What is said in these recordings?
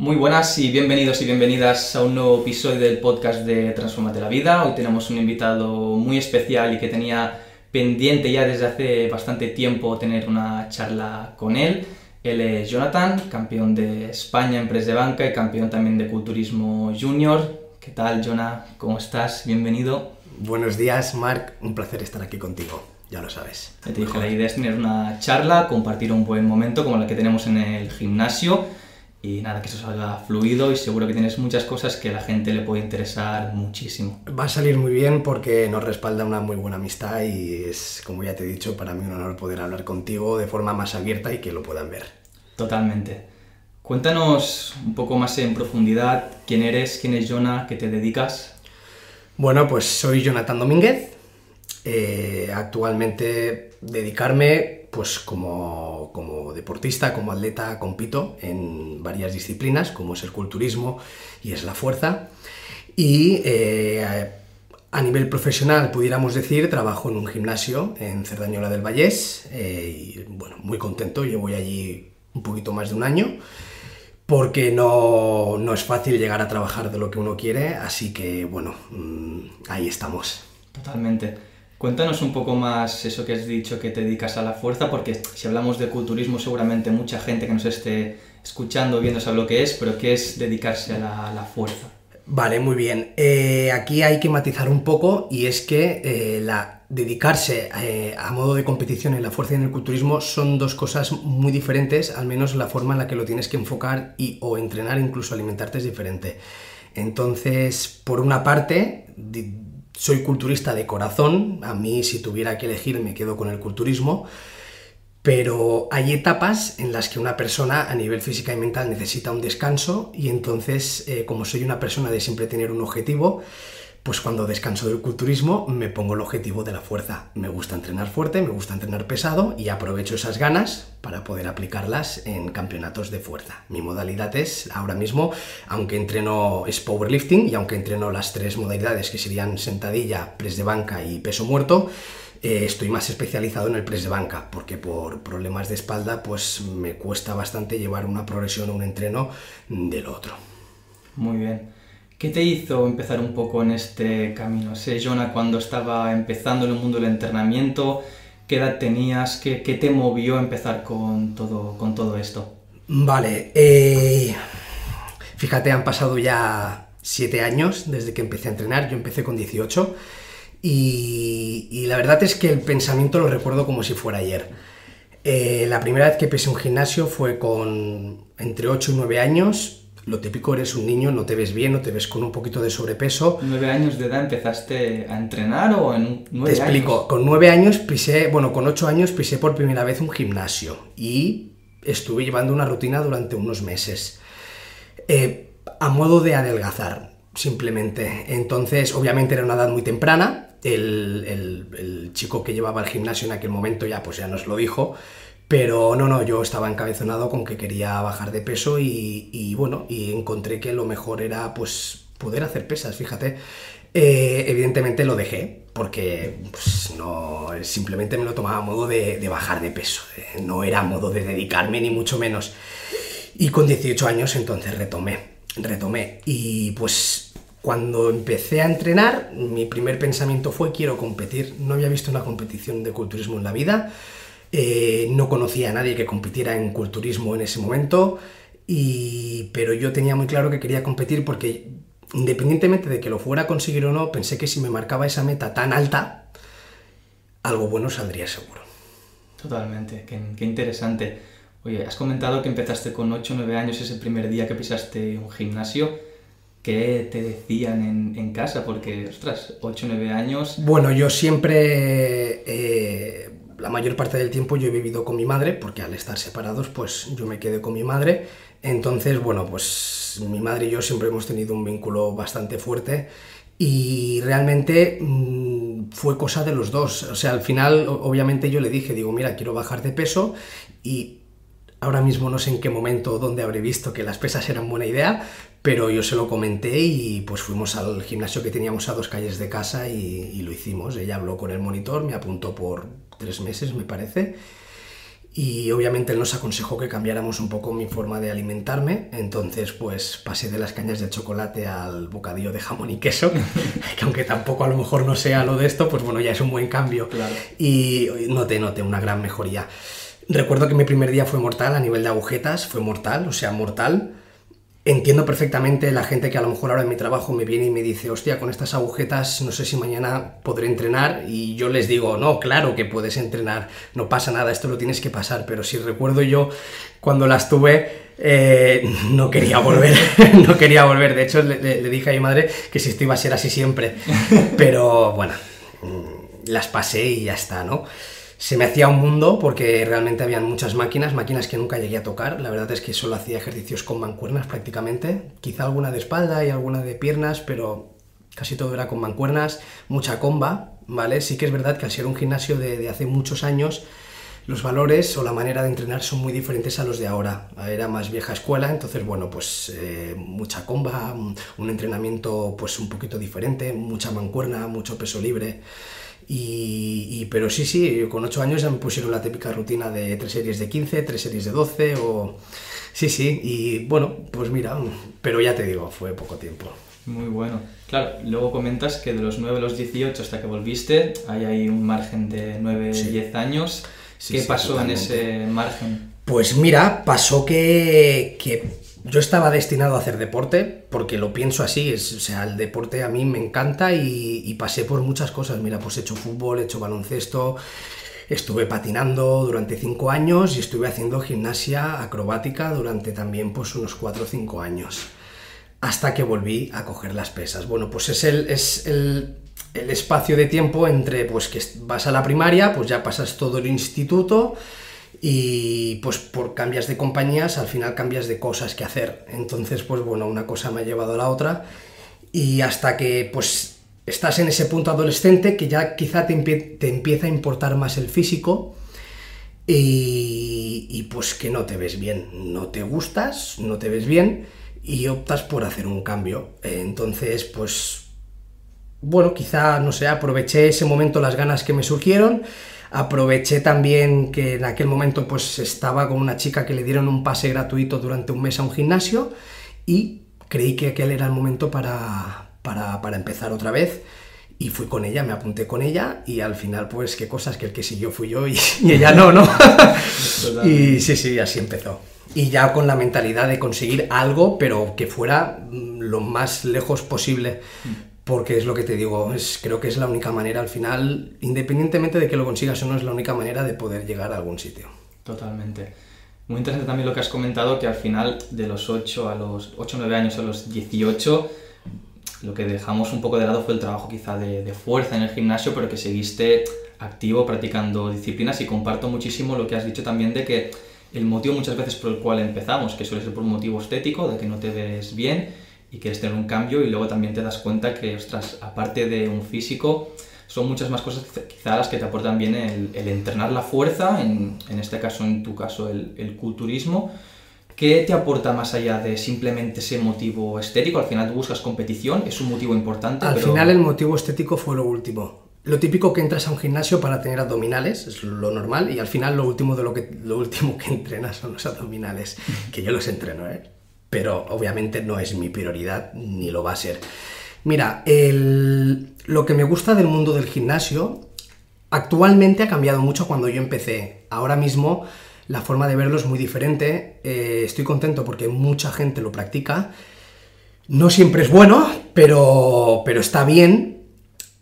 Muy buenas y bienvenidos y bienvenidas a un nuevo episodio del podcast de Transformate la Vida. Hoy tenemos un invitado muy especial y que tenía pendiente ya desde hace bastante tiempo tener una charla con él. Él es Jonathan, campeón de España en Press de Banca y campeón también de Culturismo Junior. ¿Qué tal, Jonah? ¿Cómo estás? Bienvenido. Buenos días, Marc. Un placer estar aquí contigo. Ya lo sabes. te dije, la idea es tener una charla, compartir un buen momento como la que tenemos en el gimnasio y nada, que eso salga fluido y seguro que tienes muchas cosas que a la gente le puede interesar muchísimo. Va a salir muy bien porque nos respalda una muy buena amistad y es, como ya te he dicho, para mí un honor poder hablar contigo de forma más abierta y que lo puedan ver. Totalmente. Cuéntanos un poco más en profundidad quién eres, quién es Jonah, qué te dedicas. Bueno, pues soy Jonathan Domínguez. Eh, actualmente dedicarme pues como, deportista, como atleta, compito en varias disciplinas, como es el culturismo y es la fuerza. Y eh, a nivel profesional, pudiéramos decir, trabajo en un gimnasio en Cerdañola del Vallés. Eh, y bueno, muy contento, yo voy allí un poquito más de un año porque no, no, es fácil llegar a trabajar de lo que uno quiere, así que bueno, mm, ahí estamos. Totalmente. Cuéntanos un poco más eso que has dicho, que te dedicas a la fuerza, porque si hablamos de culturismo seguramente mucha gente que nos esté escuchando, viendo sabe lo que es, pero ¿qué es dedicarse a la, fuerza? Vale, muy bien. Eh, aquí hay que matizar un poco y es que eh, la, dedicarse eh, a modo de competición en la fuerza en el culturismo son dos cosas muy diferentes, al menos la forma en la que lo tienes que enfocar y o entrenar, incluso alimentarte es diferente. Entonces, por una parte, soy culturista de corazón, a mí si tuviera que elegir me quedo con el culturismo, pero hay etapas en las que una persona a nivel física y mental necesita un descanso y entonces eh, como soy una persona de siempre tener un objetivo, pues cuando descanso del culturismo me pongo el objetivo de la fuerza. Me gusta entrenar fuerte, me gusta entrenar pesado y aprovecho esas ganas para poder aplicarlas en campeonatos de fuerza. Mi modalidad es ahora mismo, aunque entreno es powerlifting y aunque entreno las tres modalidades que serían sentadilla, press de banca y peso muerto, eh, estoy más especializado en el press de banca porque por problemas de espalda pues me cuesta bastante llevar una progresión o un entreno del otro. Muy bien. ¿Qué te hizo empezar un poco en este camino? Sé, Jonah, cuando estaba empezando en el mundo del entrenamiento, ¿qué edad tenías? ¿Qué, te movió a empezar con todo, con todo esto? Vale, eh, fíjate, han pasado ya siete años desde que empecé a entrenar, yo empecé con 18 y, la verdad es que el pensamiento lo recuerdo como si fuera ayer. Eh, la primera vez que pisé un gimnasio fue con entre 8 y 9 años, lo típico, eres un niño, no te ves bien, no te ves con un poquito de sobrepeso. ¿Nueve años de edad empezaste a entrenar o en nueve Te explico, con nueve años pisé, bueno, con ocho años pisé por primera vez un gimnasio y estuve llevando una rutina durante unos meses. Eh, a modo de adelgazar, simplemente. Entonces, obviamente era una edad muy temprana. El, el chico que llevaba el gimnasio en aquel momento ya, pues ya nos lo dijo pero no, no, yo estaba encabezonado con que quería bajar de peso y, bueno, y encontré que lo mejor era pues poder hacer pesas, fíjate. Eh, evidentemente lo dejé porque pues, no, simplemente me lo tomaba a modo de, bajar de peso, eh, no era modo de dedicarme ni mucho menos. Y con 18 años entonces retomé, retomé y pues cuando empecé a entrenar mi primer pensamiento fue quiero competir, no había visto una competición de culturismo en la vida, eh, no conocía a nadie que compitiera en culturismo en ese momento, y, pero yo tenía muy claro que quería competir porque independientemente de que lo fuera a conseguir o no, pensé que si me marcaba esa meta tan alta, algo bueno saldría seguro. Totalmente, qué, interesante. Oye, has comentado que empezaste con 8 o 9 años ese primer día que pisaste un gimnasio. ¿Qué te decían en, en casa? Porque, ostras, 8 o 9 años... Bueno, yo siempre eh, la mayor parte del tiempo yo he vivido con mi madre, porque al estar separados, pues yo me quedé con mi madre. Entonces, bueno, pues mi madre y yo siempre hemos tenido un vínculo bastante fuerte y realmente mm, fue cosa de los dos. O sea, al final, obviamente yo le dije, digo, mira, quiero bajar de peso y ahora mismo no sé en qué momento o dónde habré visto que las pesas eran buena idea, pero yo se lo comenté y pues fuimos al gimnasio que teníamos a dos calles de casa y, y lo hicimos. Ella habló con el monitor, me apuntó por tres meses, me parece. y obviamente él nos aconsejó que cambiáramos un poco mi forma de alimentarme, entonces pues pasé de las cañas de chocolate al bocadillo de jamón y queso, que aunque tampoco a lo mejor no sea lo de esto, pues bueno, ya es un buen cambio y noté, noté una gran mejoría. Recuerdo que mi primer día fue mortal a nivel de agujetas, fue mortal, o sea, mortal entiendo perfectamente la gente que a lo mejor ahora en mi trabajo me viene y me dice, hostia, con estas agujetas no sé si mañana podré entrenar y yo les digo, no, claro que puedes entrenar, no pasa nada, esto lo tienes que pasar, pero si recuerdo yo cuando las tuve... Eh, no quería volver, no quería volver. De hecho, le, le, dije a mi madre que si esto iba a ser así siempre. Pero bueno, mm, las pasé y ya está, ¿no? Se me hacía un mundo porque realmente habían muchas máquinas, máquinas que nunca llegué a tocar. La verdad es que solo hacía ejercicios con mancuernas prácticamente. Quizá alguna de espalda y alguna de piernas, pero casi todo era con mancuernas, mucha comba, ¿vale? Sí que es verdad que al ser un gimnasio de, hace muchos años, los valores o la manera de entrenar son muy diferentes a los de ahora. Era más vieja escuela, entonces, bueno, pues eh, mucha comba, un entrenamiento pues un poquito diferente, mucha mancuerna, mucho peso libre. Y, pero sí, sí, con 8 años ya me pusieron la típica rutina de 3 series de 15, 3 series de 12 o... Sí, sí, y bueno, pues mira, pero ya te digo, fue poco tiempo. Muy bueno. Claro, luego comentas que de los 9 a los 18 hasta que volviste, hay ahí un margen de 9, 10 años. ¿Qué pasó en ese margen? Pues mira, pasó que, que yo estaba destinado a hacer deporte, porque lo pienso así, es, o sea, el deporte a mí me encanta y, pasé por muchas cosas. Mira, pues he hecho fútbol, he hecho baloncesto, estuve patinando durante cinco años y estuve haciendo gimnasia acrobática durante también pues unos cuatro o cinco años. Hasta que volví a coger las pesas. Bueno, pues es el, es el, el espacio de tiempo entre pues que vas a la primaria, pues ya pasas todo el instituto y pues por cambias de compañías al final cambias de cosas que hacer. Entonces pues bueno, una cosa me ha llevado a la otra y hasta que pues estás en ese punto adolescente que ya quizá te, te empieza a importar más el físico y, y, pues que no te ves bien, no te gustas, no te ves bien y optas por hacer un cambio. Entonces pues bueno, quizá no sé, aproveché ese momento las ganas que me surgieron Aproveché también que en aquel momento pues estaba con una chica que le dieron un pase gratuito durante un mes a un gimnasio y creí que aquel era el momento para, para, empezar otra vez y fui con ella, me apunté con ella y al final pues qué cosas que el que siguió fui yo y, y ella no, ¿no? y sí, sí, así empezó. Y ya con la mentalidad de conseguir algo, pero que fuera lo más lejos posible. Porque es lo que te digo, es, creo que es la única manera al final, independientemente de que lo consigas o no, es la única manera de poder llegar a algún sitio. Totalmente. Muy interesante también lo que has comentado, que al final de los 8 a los 8 9 años a los 18, lo que dejamos un poco de lado fue el trabajo quizá de, de fuerza en el gimnasio, pero que seguiste activo practicando disciplinas y comparto muchísimo lo que has dicho también de que el motivo muchas veces por el cual empezamos, que suele ser por un motivo estético, de que no te ves bien, y quieres tener un cambio y luego también te das cuenta que, ostras, aparte de un físico, son muchas más cosas quizá las que te aportan bien el, el entrenar la fuerza, en, en, este caso, en tu caso, el, el, culturismo. ¿Qué te aporta más allá de simplemente ese motivo estético? Al final tú buscas competición, es un motivo importante. Al final el motivo estético fue lo último. Lo típico que entras a un gimnasio para tener abdominales, es lo normal, y al final lo último, de lo, que, lo último que entrenas son los abdominales, que yo los entreno, ¿eh? Pero obviamente no es mi prioridad ni lo va a ser. Mira, lo que me gusta del mundo del gimnasio actualmente ha cambiado mucho cuando yo empecé. Ahora mismo la forma de verlo es muy diferente. Eh, estoy contento porque mucha gente lo practica. No siempre es bueno, pero, pero está bien.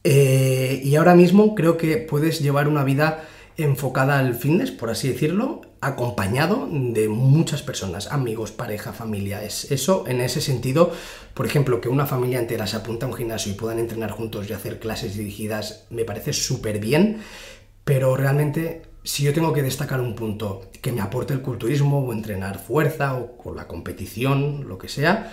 Eh, y ahora mismo creo que puedes llevar una vida enfocada al fitness, por así decirlo, acompañado de muchas personas, amigos, pareja, familia. Es eso, en ese sentido, por ejemplo, que una familia entera se apunta a un gimnasio y puedan entrenar juntos y hacer clases dirigidas, me parece súper bien, pero realmente si yo tengo que destacar un punto que me aporte el culturismo o entrenar fuerza o, la competición, lo que sea,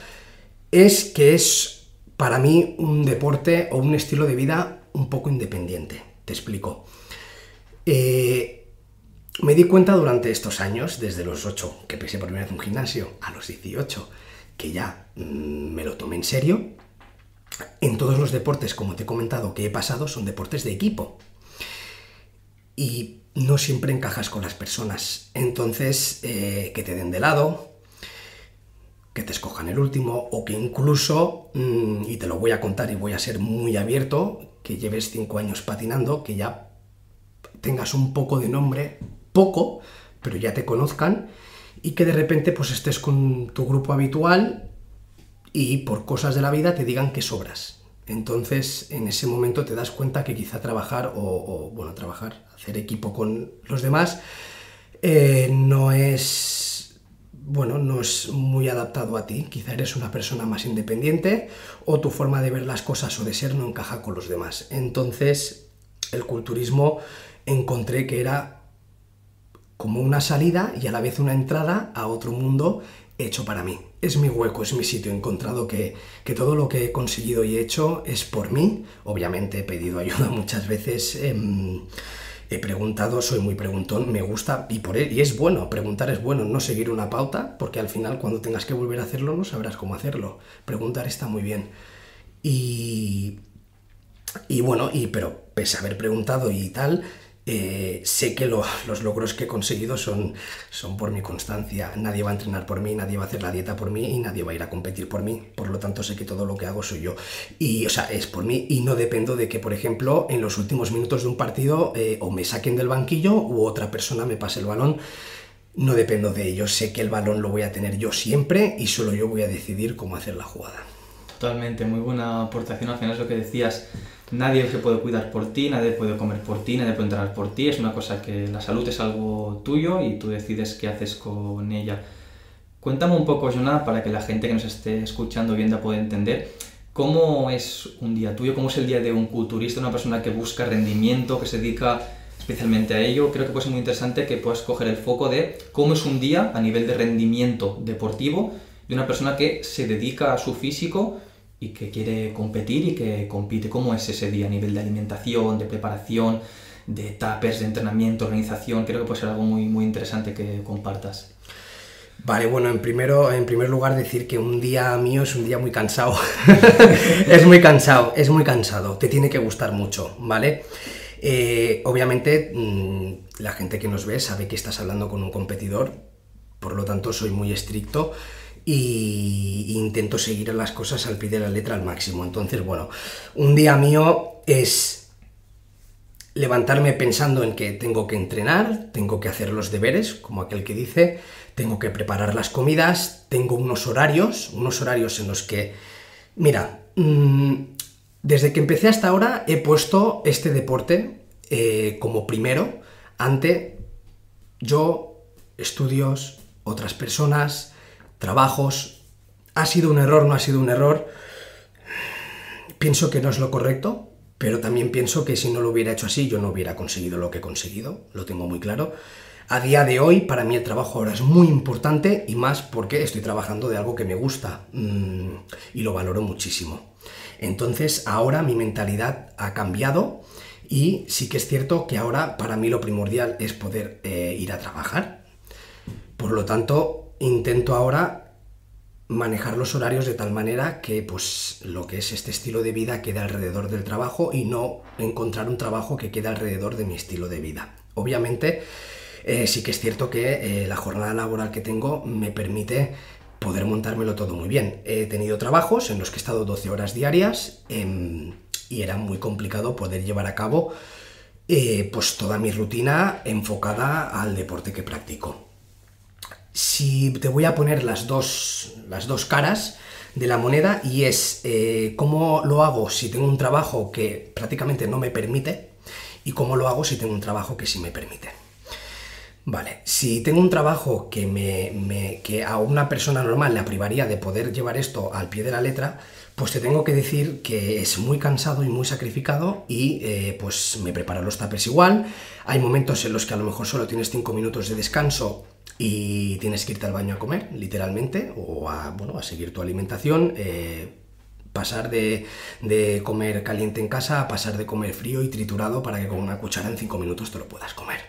es que es para mí un deporte o un estilo de vida un poco independiente. Te explico. Eh, me di cuenta durante estos años, desde los 8 que pisé por primera vez un gimnasio, a los 18 que ya mm, me lo tomé en serio, en todos los deportes, como te he comentado, que he pasado, son deportes de equipo. Y no siempre encajas con las personas. Entonces, eh, que te den de lado, que te escojan el último, o que incluso, mm, y te lo voy a contar y voy a ser muy abierto, que lleves cinco años patinando, que ya tengas un poco de nombre, poco, pero ya te conozcan, y que de repente pues estés con tu grupo habitual y por cosas de la vida te digan que sobras. Entonces, en ese momento te das cuenta que quizá trabajar o, bueno, trabajar, hacer equipo con los demás, eh, no es, bueno, no es muy adaptado a ti. Quizá eres una persona más independiente o tu forma de ver las cosas o de ser no encaja con los demás. Entonces, el culturismo encontré que era como una salida y a la vez una entrada a otro mundo hecho para mí. Es mi hueco, es mi sitio. He encontrado que, todo lo que he conseguido y he hecho es por mí. Obviamente he pedido ayuda muchas veces. Em, he preguntado, soy muy preguntón, me gusta y, por, y es bueno, preguntar es bueno, no seguir una pauta, porque al final cuando tengas que volver a hacerlo no sabrás cómo hacerlo. Preguntar está muy bien. Y, y bueno, y, pero pese a haber preguntado y tal, eh, sé que los logros que he conseguido son, son por mi constancia. Nadie va a entrenar por mí, nadie va a hacer la dieta por mí y nadie va a ir a competir por mí. Por lo tanto, sé que todo lo que hago soy yo. Y, o sea, es por mí y no dependo de que, por ejemplo, en los últimos minutos de un partido eh, o me saquen del banquillo u otra persona me pase el balón. No dependo de ello. Sé que el balón lo voy a tener yo siempre y solo yo voy a decidir cómo hacer la jugada. Totalmente, muy buena aportación. Al final es lo que decías nadie se puede cuidar por ti, nadie puede comer por ti, nadie puede entrenar por ti. Es una cosa que la salud es algo tuyo y tú decides qué haces con ella. Cuéntame un poco, Jonah, para que la gente que nos esté escuchando viendo pueda entender cómo es un día tuyo, cómo es el día de un culturista, una persona que busca rendimiento, que se dedica especialmente a ello. Creo que puede ser muy interesante que puedas coger el foco de cómo es un día a nivel de rendimiento deportivo de una persona que se dedica a su físico y que quiere competir y que compite. ¿Cómo es ese día a nivel de alimentación, de preparación, de etapas, de entrenamiento, organización? Creo que puede ser algo muy, muy interesante que compartas. Vale, bueno, en, primero, en primer lugar decir que un día mío es un día muy cansado. es muy cansado, es muy cansado. Te tiene que gustar mucho, ¿vale? Eh, obviamente mm, la gente que nos ve sabe que estás hablando con un competidor, por lo tanto soy muy estricto y intento seguir las cosas al pie de la letra al máximo. Entonces, bueno, un día mío es levantarme pensando en que tengo que entrenar, tengo que hacer los deberes, como aquel que dice, tengo que preparar las comidas, tengo unos horarios, unos horarios en los que, mira, mm, desde que empecé hasta ahora he puesto este deporte eh, como primero ante yo, estudios, otras personas, trabajos. ¿Ha sido un error? ¿No ha sido un error? Pienso que no es lo correcto, pero también pienso que si no lo hubiera hecho así, yo no hubiera conseguido lo que he conseguido, lo tengo muy claro. A día de hoy, para mí el trabajo ahora es muy importante y más porque estoy trabajando de algo que me gusta mm, y lo valoro muchísimo. Entonces, ahora mi mentalidad ha cambiado y sí que es cierto que ahora para mí lo primordial es poder eh, ir a trabajar. Por lo tanto, intento ahora manejar los horarios de tal manera que pues lo que es este estilo de vida quede alrededor del trabajo y no encontrar un trabajo que quede alrededor de mi estilo de vida. Obviamente eh, sí que es cierto que eh, la jornada laboral que tengo me permite poder montármelo todo muy bien. He tenido trabajos en los que he estado 12 horas diarias em, y era muy complicado poder llevar a cabo eh, pues toda mi rutina enfocada al deporte que practico si te voy a poner las dos, las dos caras de la moneda y es eh, cómo lo hago si tengo un trabajo que prácticamente no me permite y cómo lo hago si tengo un trabajo que sí me permite. Vale, si tengo un trabajo que, me, que a una persona normal le privaría de poder llevar esto al pie de la letra, pues te tengo que decir que es muy cansado y muy sacrificado y eh, pues me preparo los tapes igual. Hay momentos en los que a lo mejor solo tienes 5 minutos de descanso y tienes que irte al baño a comer, literalmente, o a, bueno, a seguir tu alimentación. Eh, pasar de, comer caliente en casa a pasar de comer frío y triturado para que con una cuchara en 5 minutos te lo puedas comer.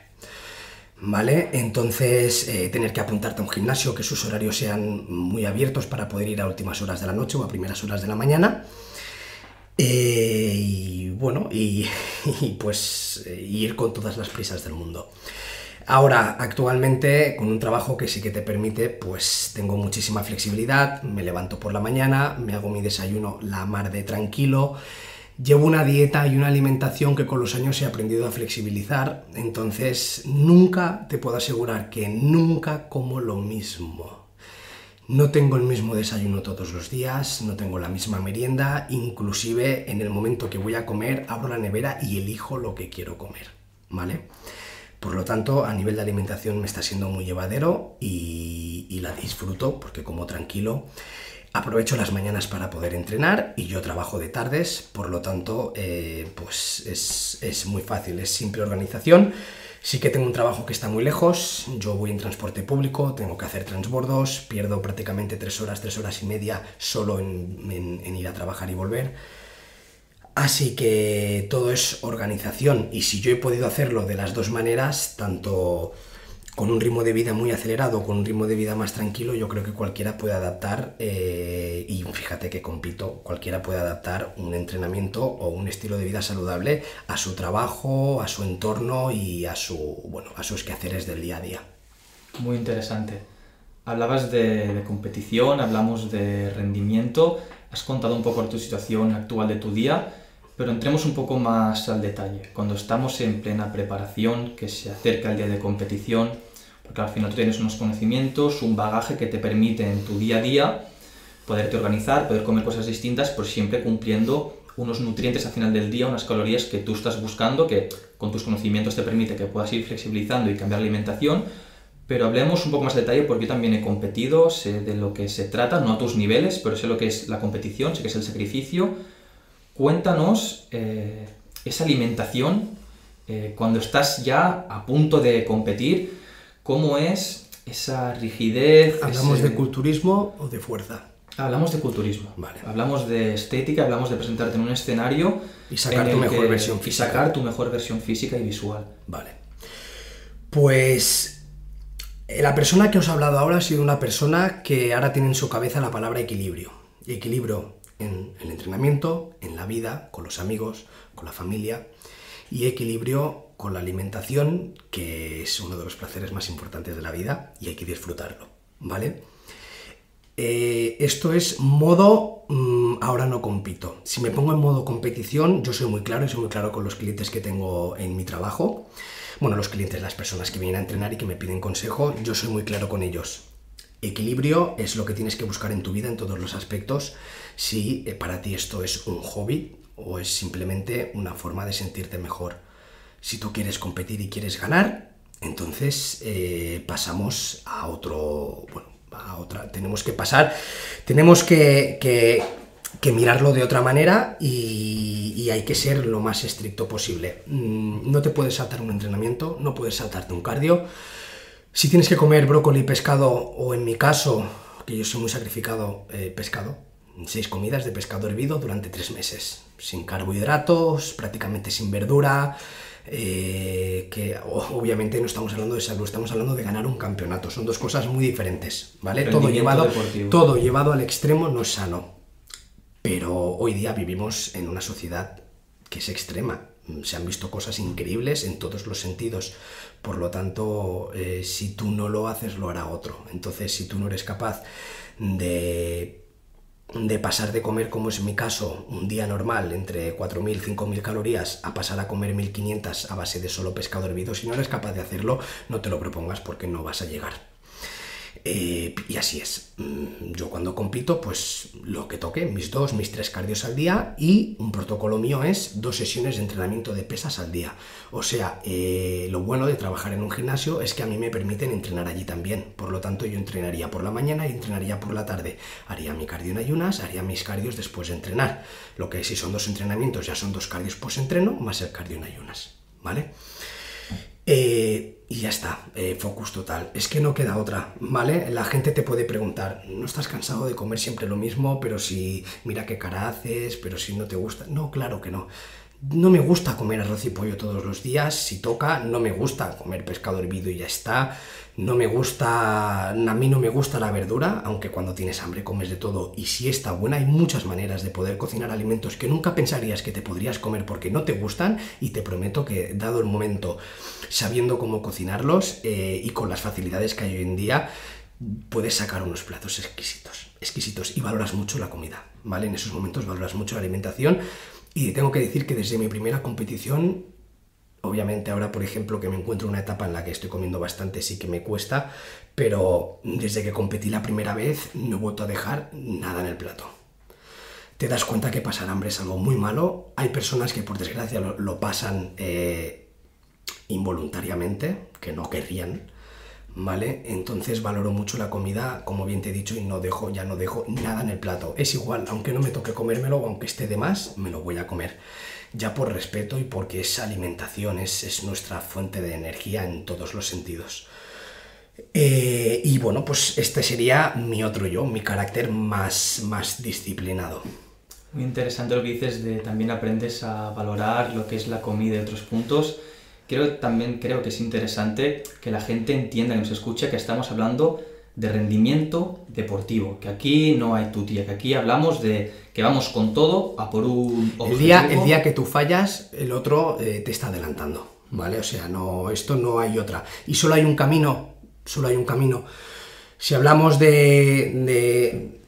¿Vale? Entonces, eh, tener que apuntarte a un gimnasio, que sus horarios sean muy abiertos para poder ir a últimas horas de la noche o a primeras horas de la mañana. Eh, y bueno, y, pues ir con todas las prisas del mundo. Ahora, actualmente, con un trabajo que sí que te permite, pues tengo muchísima flexibilidad, me levanto por la mañana, me hago mi desayuno la mar de tranquilo, llevo una dieta y una alimentación que con los años he aprendido a flexibilizar, entonces nunca te puedo asegurar que nunca como lo mismo. No tengo el mismo desayuno todos los días, no tengo la misma merienda, inclusive en el momento que voy a comer abro la nevera y elijo lo que quiero comer, ¿vale? Por lo tanto, a nivel de alimentación me está siendo muy llevadero y, la disfruto porque como tranquilo. Aprovecho las mañanas para poder entrenar y yo trabajo de tardes, por lo tanto, eh, pues es, es muy fácil, es simple organización. Sí que tengo un trabajo que está muy lejos, yo voy en transporte público, tengo que hacer transbordos, pierdo prácticamente tres horas, tres horas y media solo en, ir a trabajar y volver. Así que todo es organización y si yo he podido hacerlo de las dos maneras, tanto con un ritmo de vida muy acelerado, con un ritmo de vida más tranquilo, yo creo que cualquiera puede adaptar, eh, y fíjate que compito, cualquiera puede adaptar un entrenamiento o un estilo de vida saludable a su trabajo, a su entorno y a, su, bueno, a sus quehaceres del día a día. Muy interesante. Hablabas de, de competición, hablamos de rendimiento, has contado un poco tu situación actual de tu día, pero entremos un poco más al detalle. Cuando estamos en plena preparación, que se acerca el día de competición, porque al final tú tienes unos conocimientos, un bagaje que te permite en tu día a día poderte organizar, poder comer cosas distintas, pero siempre cumpliendo unos nutrientes al final del día, unas calorías que tú estás buscando, que con tus conocimientos te permite que puedas ir flexibilizando y cambiar la alimentación. Pero hablemos un poco más de detalle porque yo también he competido, sé de lo que se trata, no a tus niveles, pero sé lo que es la competición, sé que es el sacrificio. Cuéntanos eh, esa alimentación eh, cuando estás ya a punto de competir, ¿Cómo es esa rigidez? ¿Hablamos de culturismo o de fuerza? Hablamos de culturismo. Vale. Hablamos de estética, hablamos de presentarte en un escenario. Y sacar tu mejor versión física. Y sacar tu mejor versión física y visual. Vale. Pues. Eh, la persona que os ha hablado ahora ha sido una persona que ahora tiene en su cabeza la palabra equilibrio. Equilibrio en el entrenamiento, en la vida, con los amigos, con la familia. Y equilibrio con la alimentación, que es uno de los placeres más importantes de la vida y hay que disfrutarlo, ¿vale? Eh, esto es modo mm, ahora no compito. Si me pongo en modo competición, yo soy muy claro y soy muy claro con los clientes que tengo en mi trabajo. Bueno, los clientes, las personas que vienen a entrenar y que me piden consejo, yo soy muy claro con ellos. Equilibrio es lo que tienes que buscar en tu vida en todos los aspectos. Si eh, para ti esto es un hobby o es simplemente una forma de sentirte mejor. Si tú quieres competir y quieres ganar, entonces eh, pasamos a otro, bueno, a otra, tenemos que pasar, tenemos que, que, mirarlo de otra manera y, hay que ser lo más estricto posible. Mm, no te puedes saltar un entrenamiento, no puedes saltarte un cardio. Si tienes que comer brócoli, pescado o en mi caso, que yo soy muy sacrificado, eh, pescado, seis comidas de pescado hervido durante tres meses, sin carbohidratos, prácticamente sin verdura, eh, que obviamente no estamos hablando de salud, estamos hablando de ganar un campeonato. Son dos cosas muy diferentes, ¿vale? Todo llevado, todo llevado al extremo no es sano. Pero hoy día vivimos en una sociedad que es extrema. Se han visto cosas increíbles en todos los sentidos. Por lo tanto, eh, si tú no lo haces, lo hará otro. Entonces, si tú no eres capaz de de pasar de comer, como es mi caso, un día normal, entre 4.000, 5.000 calorías, a pasar a comer 1.500 a base de solo pescado hervido, si no eres capaz de hacerlo, no te lo propongas porque no vas a llegar. Eh, y así es. Mm, yo cuando compito, pues lo que toque, mis dos, mis tres cardios al día y un protocolo mío es dos sesiones de entrenamiento de pesas al día. O sea, eh, lo bueno de trabajar en un gimnasio es que a mí me permiten entrenar allí también. Por lo tanto, yo entrenaría por la mañana y entrenaría por la tarde. Haría mi cardio en ayunas, haría mis cardios después de entrenar. Lo que si son dos entrenamientos ya son dos cardios post-entreno más el cardio en ayunas. ¿Vale? Eh, y ya está, eh, focus total. Es que no queda otra, ¿vale? La gente te puede preguntar, ¿no estás cansado de comer siempre lo mismo? Pero si, mira qué cara haces, pero si no te gusta. No, claro que no. No me gusta comer arroz y pollo todos los días, si toca, no me gusta comer pescado hervido y ya está. No me gusta, a mí no me gusta la verdura, aunque cuando tienes hambre comes de todo y si está buena, hay muchas maneras de poder cocinar alimentos que nunca pensarías que te podrías comer porque no te gustan y te prometo que dado el momento, sabiendo cómo cocinarlos eh, y con las facilidades que hay hoy en día, puedes sacar unos platos exquisitos, exquisitos y valoras mucho la comida, ¿vale? En esos momentos valoras mucho la alimentación y tengo que decir que desde mi primera competición Obviamente ahora, por ejemplo, que me encuentro en una etapa en la que estoy comiendo bastante, sí que me cuesta, pero desde que competí la primera vez no he vuelto a dejar nada en el plato. Te das cuenta que pasar hambre es algo muy malo. Hay personas que por desgracia lo, pasan eh, involuntariamente, que no querrían, ¿vale? Entonces valoro mucho la comida, como bien te he dicho, y no dejo, ya no dejo nada en el plato. Es igual, aunque no me toque comérmelo, aunque esté de más, me lo voy a comer ya por respeto y porque es alimentación, es, nuestra fuente de energía en todos los sentidos. Eh, y bueno, pues este sería mi otro yo, mi carácter más, más disciplinado. Muy interesante lo que dices de también aprendes a valorar lo que es la comida y otros puntos. Creo también creo que es interesante que la gente entienda, que nos escuche, que estamos hablando de rendimiento deportivo, que aquí no hay tutía, que aquí hablamos de que vamos con todo a por un objetivo. El día, el día que tú fallas, el otro eh, te está adelantando, ¿vale? O sea, no, esto no hay otra. Y solo hay un camino, solo hay un camino. Si hablamos de,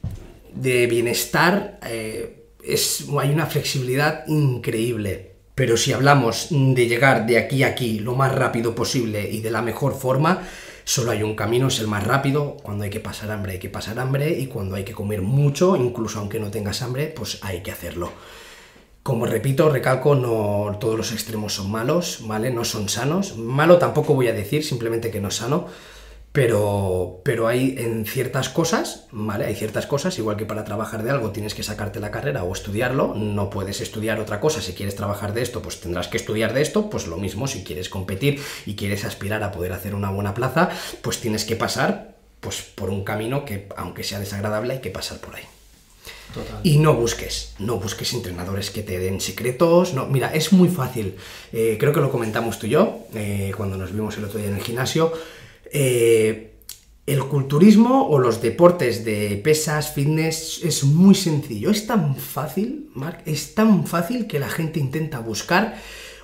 de, bienestar, eh, es, hay una flexibilidad increíble. Pero si hablamos de llegar de aquí a aquí lo más rápido posible y de la mejor forma, Solo hay un camino, es el más rápido. Cuando hay que pasar hambre, hay que pasar hambre. Y cuando hay que comer mucho, incluso aunque no tengas hambre, pues hay que hacerlo. Como repito, recalco, no todos los extremos son malos, ¿vale? No son sanos. Malo tampoco voy a decir, simplemente que no es sano pero, pero hay en ciertas cosas, ¿vale? Hay ciertas cosas, igual que para trabajar de algo tienes que sacarte la carrera o estudiarlo, no puedes estudiar otra cosa, si quieres trabajar de esto, pues tendrás que estudiar de esto, pues lo mismo, si quieres competir y quieres aspirar a poder hacer una buena plaza, pues tienes que pasar pues, por un camino que, aunque sea desagradable, hay que pasar por ahí. Y no busques, no busques entrenadores que te den secretos. No, mira, es muy fácil. Eh, creo que lo comentamos tú y yo eh, cuando nos vimos el otro día en el gimnasio. Eh, el culturismo o los deportes de pesas, fitness, es muy sencillo. Es tan fácil, Mark, es tan fácil que la gente intenta buscar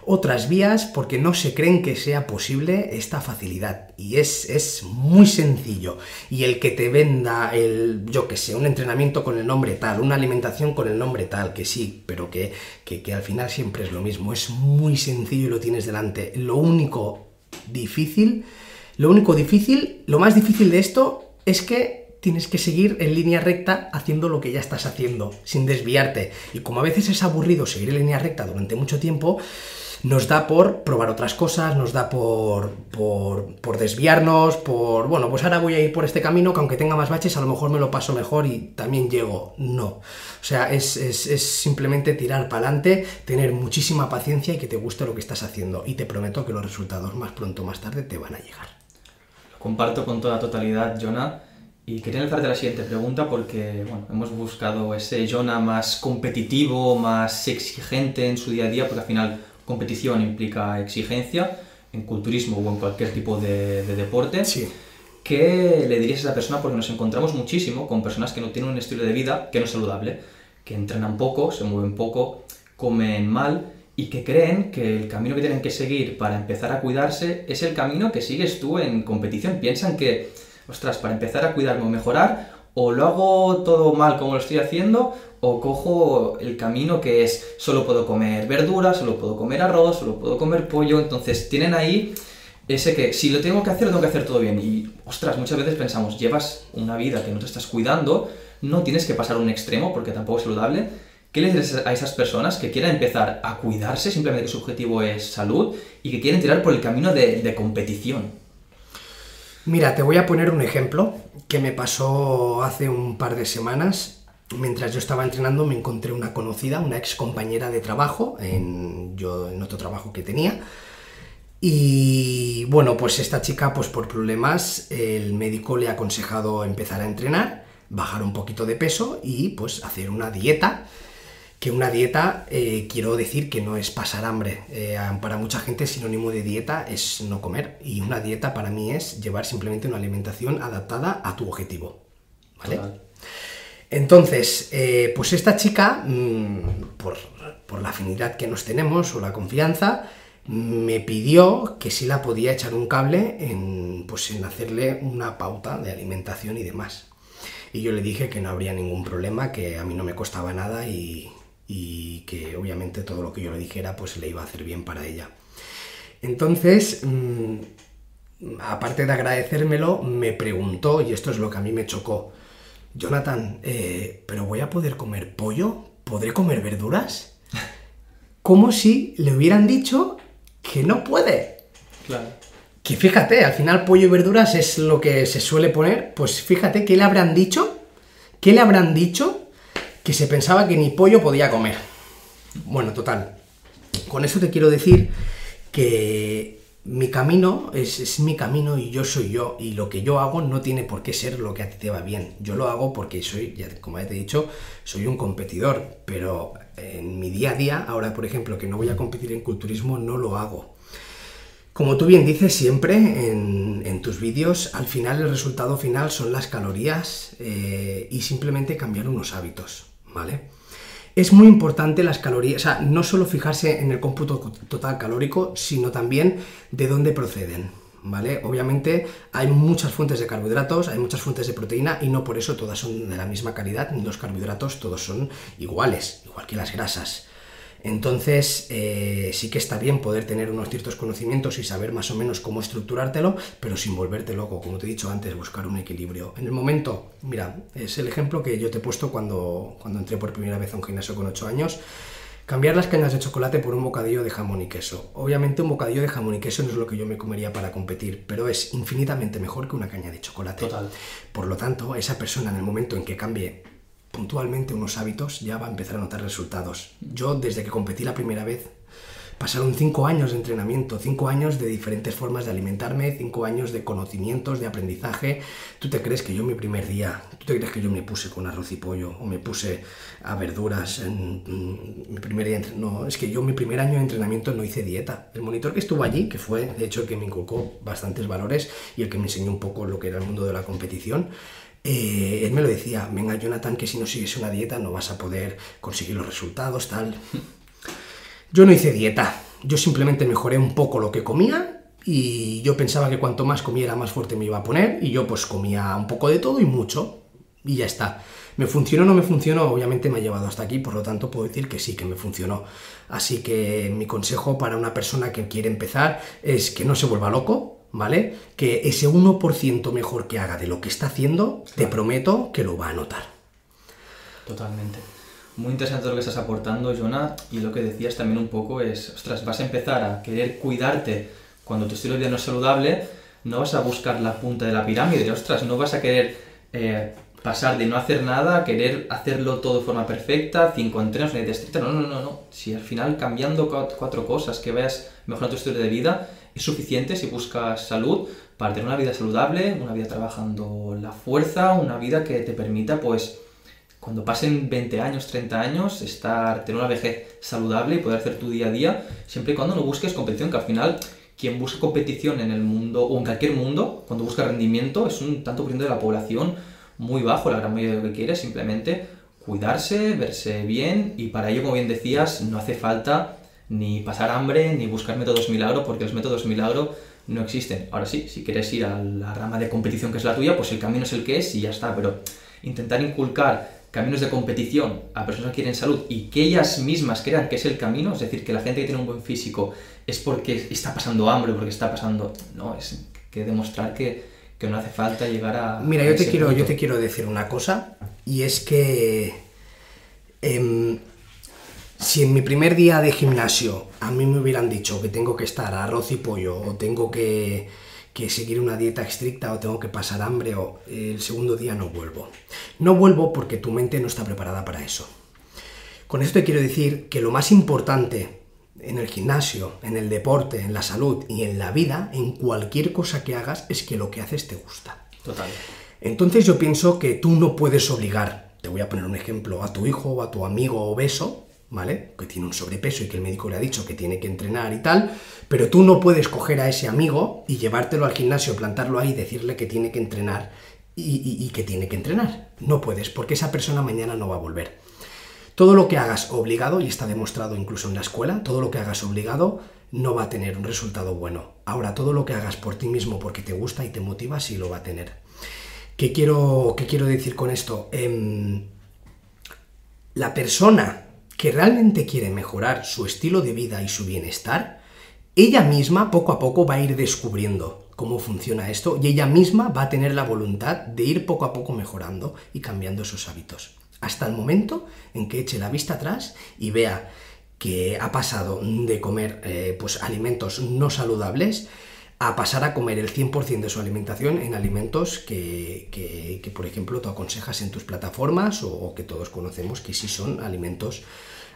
otras vías porque no se creen que sea posible esta facilidad. Y es, es muy sencillo. Y el que te venda el, yo que sé, un entrenamiento con el nombre tal, una alimentación con el nombre tal, que sí, pero que, que, que al final siempre es lo mismo. Es muy sencillo y lo tienes delante. Lo único difícil lo único difícil, lo más difícil de esto es que tienes que seguir en línea recta haciendo lo que ya estás haciendo, sin desviarte. Y como a veces es aburrido seguir en línea recta durante mucho tiempo, nos da por probar otras cosas, nos da por, por, desviarnos, por, bueno, pues ahora voy a ir por este camino que aunque tenga más baches, a lo mejor me lo paso mejor y también llego. No. O sea, es, es simplemente tirar para adelante, tener muchísima paciencia y que te guste lo que estás haciendo. Y te prometo que los resultados más pronto o más tarde te van a llegar. Comparto con toda totalidad, Jonah. Y quería lanzarte la siguiente pregunta porque bueno, hemos buscado ese Jonah más competitivo, más exigente en su día a día, porque al final competición implica exigencia en culturismo o en cualquier tipo de, deporte. Sí. ¿Qué le dirías a esa persona? Porque nos encontramos muchísimo con personas que no tienen un estilo de vida que no es saludable, que entrenan poco, se mueven poco, comen mal y que creen que el camino que tienen que seguir para empezar a cuidarse es el camino que sigues tú en competición. Piensan que, ostras, para empezar a cuidarme o mejorar, o lo hago todo mal como lo estoy haciendo, o cojo el camino que es solo puedo comer verduras, solo puedo comer arroz, solo puedo comer pollo. Entonces tienen ahí ese que si lo tengo que hacer, lo tengo que hacer todo bien. Y ostras, muchas veces pensamos, llevas una vida que no te estás cuidando, no tienes que pasar un extremo porque tampoco es saludable ¿Qué le dices a esas personas que quieran empezar a cuidarse, simplemente que su objetivo es salud y que quieren tirar por el camino de, competición? Mira, te voy a poner un ejemplo que me pasó hace un par de semanas. Mientras yo estaba entrenando me encontré una conocida, una ex compañera de trabajo, en, yo en otro trabajo que tenía. Y bueno, pues esta chica, pues por problemas, el médico le ha aconsejado empezar a entrenar, bajar un poquito de peso y pues hacer una dieta que una dieta, eh, quiero decir que no es pasar hambre. Eh, para mucha gente sinónimo de dieta es no comer. Y una dieta para mí es llevar simplemente una alimentación adaptada a tu objetivo. ¿Vale? Entonces, eh, pues esta chica, mm, por, por, la afinidad que nos tenemos o la confianza, me pidió que si la podía echar un cable en, pues en hacerle una pauta de alimentación y demás. Y yo le dije que no habría ningún problema, que a mí no me costaba nada y, y que obviamente todo lo que yo le dijera pues le iba a hacer bien para ella. Entonces, mm, aparte de agradecérmelo, me preguntó, y esto es lo que a mí me chocó, Jonathan, eh, ¿pero voy a poder comer pollo? ¿Podré comer verduras? Como si le hubieran dicho que no puede. Claro. Que fíjate, al final pollo y verduras es lo que se suele poner, pues fíjate, ¿qué le habrán dicho? ¿Qué le habrán dicho que se pensaba que ni pollo podía comer. Bueno, total. Con eso te quiero decir que mi camino es, mi camino y yo soy yo y lo que yo hago no tiene por qué ser lo que a ti te va bien. Yo lo hago porque soy, como ya te he dicho, soy un competidor, pero en mi día a día, ahora por ejemplo que no voy a competir en culturismo, no lo hago. Como tú bien dices siempre en, tus vídeos, al final el resultado final son las calorías eh, y simplemente cambiar unos hábitos. ¿Vale? Es muy importante las calorías, o sea, no solo fijarse en el cómputo total calórico, sino también de dónde proceden, ¿vale? Obviamente hay muchas fuentes de carbohidratos, hay muchas fuentes de proteína y no por eso todas son de la misma calidad, ni los carbohidratos todos son iguales, igual que las grasas. Entonces, eh, sí que está bien poder tener unos ciertos conocimientos y saber más o menos cómo estructurártelo, pero sin volverte loco, como te he dicho antes, buscar un equilibrio. En el momento, mira, es el ejemplo que yo te he puesto cuando, cuando entré por primera vez a un gimnasio con 8 años. Cambiar las cañas de chocolate por un bocadillo de jamón y queso. Obviamente un bocadillo de jamón y queso no es lo que yo me comería para competir, pero es infinitamente mejor que una caña de chocolate. Total. Por lo tanto, esa persona en el momento en que cambie puntualmente unos hábitos, ya va a empezar a notar resultados. Yo, desde que competí la primera vez, pasaron cinco años de entrenamiento, cinco años de diferentes formas de alimentarme, cinco años de conocimientos, de aprendizaje. ¿Tú te crees que yo mi primer día, tú te crees que yo me puse con arroz y pollo o me puse a verduras en, mi primer día? No, es que yo mi primer año de entrenamiento no hice dieta. El monitor que estuvo allí, que fue de hecho el que me inculcó bastantes valores y el que me enseñó un poco lo que era el mundo de la competición, eh, él me lo decía, venga Jonathan, que si no sigues una dieta no vas a poder conseguir los resultados, tal. Yo no hice dieta, yo simplemente mejoré un poco lo que comía y yo pensaba que cuanto más comiera más fuerte me iba a poner y yo pues comía un poco de todo y mucho y ya está. ¿Me funcionó o no me funcionó? Obviamente me ha llevado hasta aquí, por lo tanto puedo decir que sí, que me funcionó. Así que mi consejo para una persona que quiere empezar es que no se vuelva loco, ¿vale? Que ese 1% mejor que haga de lo que está haciendo, te prometo que lo va a notar. Totalmente. Muy interesante lo que estás aportando, Jonah, y lo que decías también un poco es, ostras, vas a empezar a querer cuidarte cuando tu estilo de vida no es saludable, no vas a buscar la punta de la pirámide, ostras, no vas a querer eh, pasar de no hacer nada a querer hacerlo todo de forma perfecta, cinco entrenos, una dieta estricta, no, no, no, no. Si al final cambiando cuatro cosas, que vayas mejorando tu estilo de vida, es suficiente si buscas salud para tener una vida saludable, una vida trabajando la fuerza, una vida que te permita, pues, cuando pasen 20 años, 30 años, estar, tener una vejez saludable y poder hacer tu día a día, siempre y cuando no busques competición, que al final quien busca competición en el mundo o en cualquier mundo, cuando busca rendimiento, es un tanto por ciento de la población muy bajo, la gran mayoría de lo que quiere, simplemente cuidarse, verse bien y para ello, como bien decías, no hace falta ni pasar hambre, ni buscar métodos milagro, porque los métodos milagro no existen. Ahora sí, si quieres ir a la rama de competición que es la tuya, pues el camino es el que es y ya está, pero intentar inculcar caminos de competición a personas que quieren salud y que ellas mismas crean que es el camino, es decir, que la gente que tiene un buen físico es porque está pasando hambre, porque está pasando... No, es que demostrar que, que no hace falta llegar a... Mira, yo, te quiero, yo te quiero decir una cosa, y es que... Em, si en mi primer día de gimnasio a mí me hubieran dicho que tengo que estar arroz y pollo o tengo que, seguir una dieta estricta o tengo que pasar hambre o el segundo día no vuelvo. No vuelvo porque tu mente no está preparada para eso. Con esto te quiero decir que lo más importante en el gimnasio, en el deporte, en la salud y en la vida, en cualquier cosa que hagas, es que lo que haces te gusta. Total. Entonces yo pienso que tú no puedes obligar, te voy a poner un ejemplo, a tu hijo o a tu amigo obeso ¿vale? Que tiene un sobrepeso y que el médico le ha dicho que tiene que entrenar y tal, pero tú no puedes coger a ese amigo y llevártelo al gimnasio, plantarlo ahí y decirle que tiene que entrenar y, que tiene que entrenar. No puedes, porque esa persona mañana no va a volver. Todo lo que hagas obligado, y está demostrado incluso en la escuela, todo lo que hagas obligado no va a tener un resultado bueno. Ahora, todo lo que hagas por ti mismo porque te gusta y te motiva, sí lo va a tener. ¿Qué quiero, qué quiero decir con esto? Em, la persona que realmente quiere mejorar su estilo de vida y su bienestar, ella misma poco a poco va a ir descubriendo cómo funciona esto y ella misma va a tener la voluntad de ir poco a poco mejorando y cambiando esos hábitos. Hasta el momento en que eche la vista atrás y vea que ha pasado de comer eh, pues, alimentos no saludables a pasar a comer el 100% de su alimentación en alimentos que, por ejemplo, tú aconsejas en tus plataformas o, que todos conocemos que sí son alimentos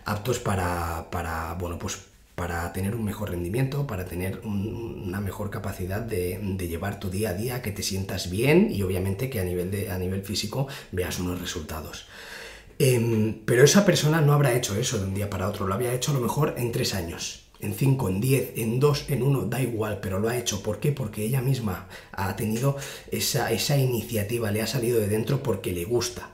aptos para, para bueno, pues para tener un mejor rendimiento, para tener una mejor capacidad de, llevar tu día a día, que te sientas bien y obviamente que a nivel, de, a nivel físico veas unos resultados. Em, pero esa persona no habrá hecho eso de un día para otro, lo había hecho a lo mejor en tres años, en cinco, en diez, en dos, en uno, da igual, pero lo ha hecho. ¿Por qué? Porque ella misma ha tenido esa, esa iniciativa, le ha salido de dentro porque le gusta.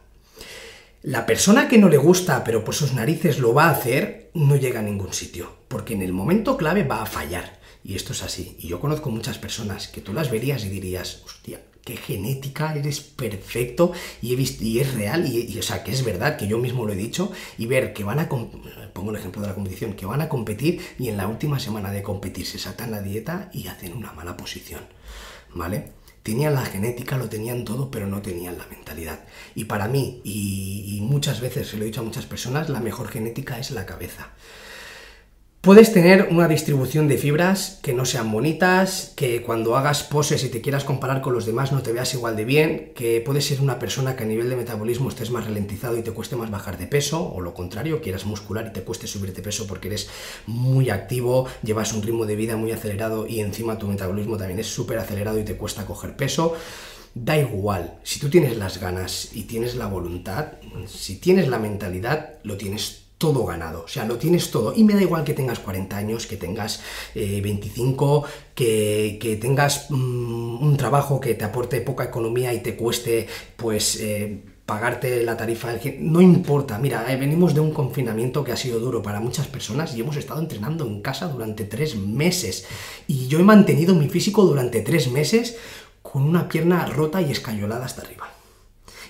La persona que no le gusta, pero por sus narices lo va a hacer, no llega a ningún sitio, porque en el momento clave va a fallar. Y esto es así. Y yo conozco muchas personas que tú las verías y dirías, hostia, qué genética, eres perfecto y, he visto, y es real, y, o sea, que es verdad, que yo mismo lo he dicho, y ver que van a, pongo el ejemplo de la competición, que van a competir y en la última semana de competir se saltan la dieta y hacen una mala posición, ¿vale? Tenían la genética, lo tenían todo, pero no tenían la mentalidad. Y para mí, y, y muchas veces se lo he dicho a muchas personas, la mejor genética es la cabeza. Puedes tener una distribución de fibras que no sean bonitas, que cuando hagas poses y te quieras comparar con los demás no te veas igual de bien, que puedes ser una persona que a nivel de metabolismo estés más ralentizado y te cueste más bajar de peso, o lo contrario, quieras muscular y te cueste subir de peso porque eres muy activo, llevas un ritmo de vida muy acelerado y encima tu metabolismo también es súper acelerado y te cuesta coger peso. Da igual, si tú tienes las ganas y tienes la voluntad, si tienes la mentalidad, lo tienes todo ganado, o sea, lo tienes todo. Y me da igual que tengas 40 años, que tengas 25, eh, que, tengas mm, un trabajo que te aporte poca economía y te cueste, pues... Eh, pagarte la tarifa no importa, mira, eh, venimos de un confinamiento que ha sido duro para muchas personas y hemos estado entrenando en casa durante tres meses. Y yo he mantenido mi físico durante tres meses con una pierna rota y escayolada hasta arriba.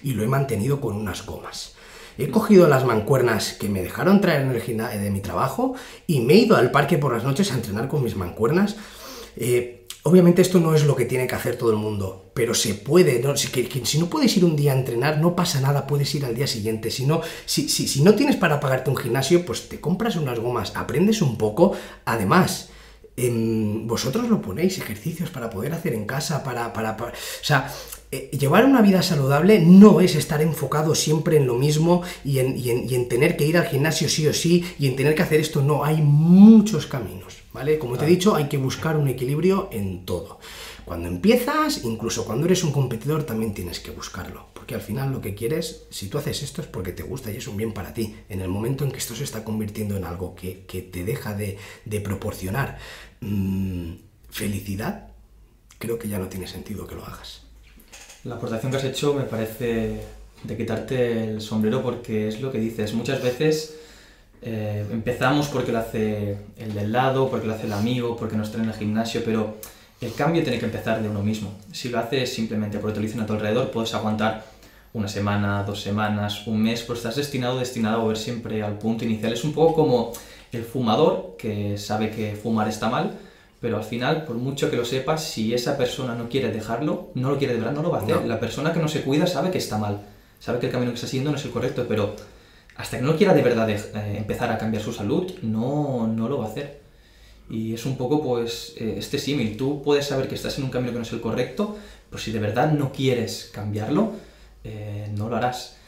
Y lo he mantenido con unas gomas. He cogido las mancuernas que me dejaron traer en el de mi trabajo y me he ido al parque por las noches a entrenar con mis mancuernas. Eh, obviamente esto no es lo que tiene que hacer todo el mundo, pero se puede. Si, no puedes ir un día a entrenar, no pasa nada, puedes ir al día siguiente. Si no, si, no tienes para pagarte un gimnasio, pues te compras unas gomas, aprendes un poco. Además, vosotros lo ponéis ejercicios para poder hacer en casa, para, para, o sea, eh, llevar una vida saludable no es estar enfocado siempre en lo mismo y en, y en, tener que ir al gimnasio sí o sí y en tener que hacer esto, no, hay muchos caminos, ¿vale? Como te he dicho, hay que buscar un equilibrio en todo. Cuando empiezas, incluso cuando eres un competidor, también tienes que buscarlo. Porque al final lo que quieres, si tú haces esto es porque te gusta y es un bien para ti. En el momento en que esto se está convirtiendo en algo que, te deja de, proporcionar mm, felicidad, creo que ya no tiene sentido que lo hagas. La aportación que has hecho me parece de quitarte el sombrero porque es lo que dices. Muchas veces eh, empezamos porque lo hace el del lado, porque lo hace el amigo, porque nos trae en el gimnasio, pero el cambio tiene que empezar de uno mismo. Si lo haces simplemente porque te lo dicen a tu alrededor, puedes aguantar una semana, dos semanas, un mes, pero estás destinado, destinado a volver siempre al punto inicial. Es un poco como el fumador que sabe que fumar está mal, pero al final, por mucho que lo sepas, si esa persona no quiere dejarlo, no lo quiere de verdad, no lo va a hacer. La persona que no se cuida sabe que está mal, sabe que el camino que está siguiendo no es el correcto, pero hasta que no quiera de verdad eh, empezar a cambiar su salud, no, no lo va a hacer. Y es un poco pues eh, este símil. Tú puedes saber que estás en un camino que no es el correcto, pero si de verdad no quieres cambiarlo, eh, no lo harás.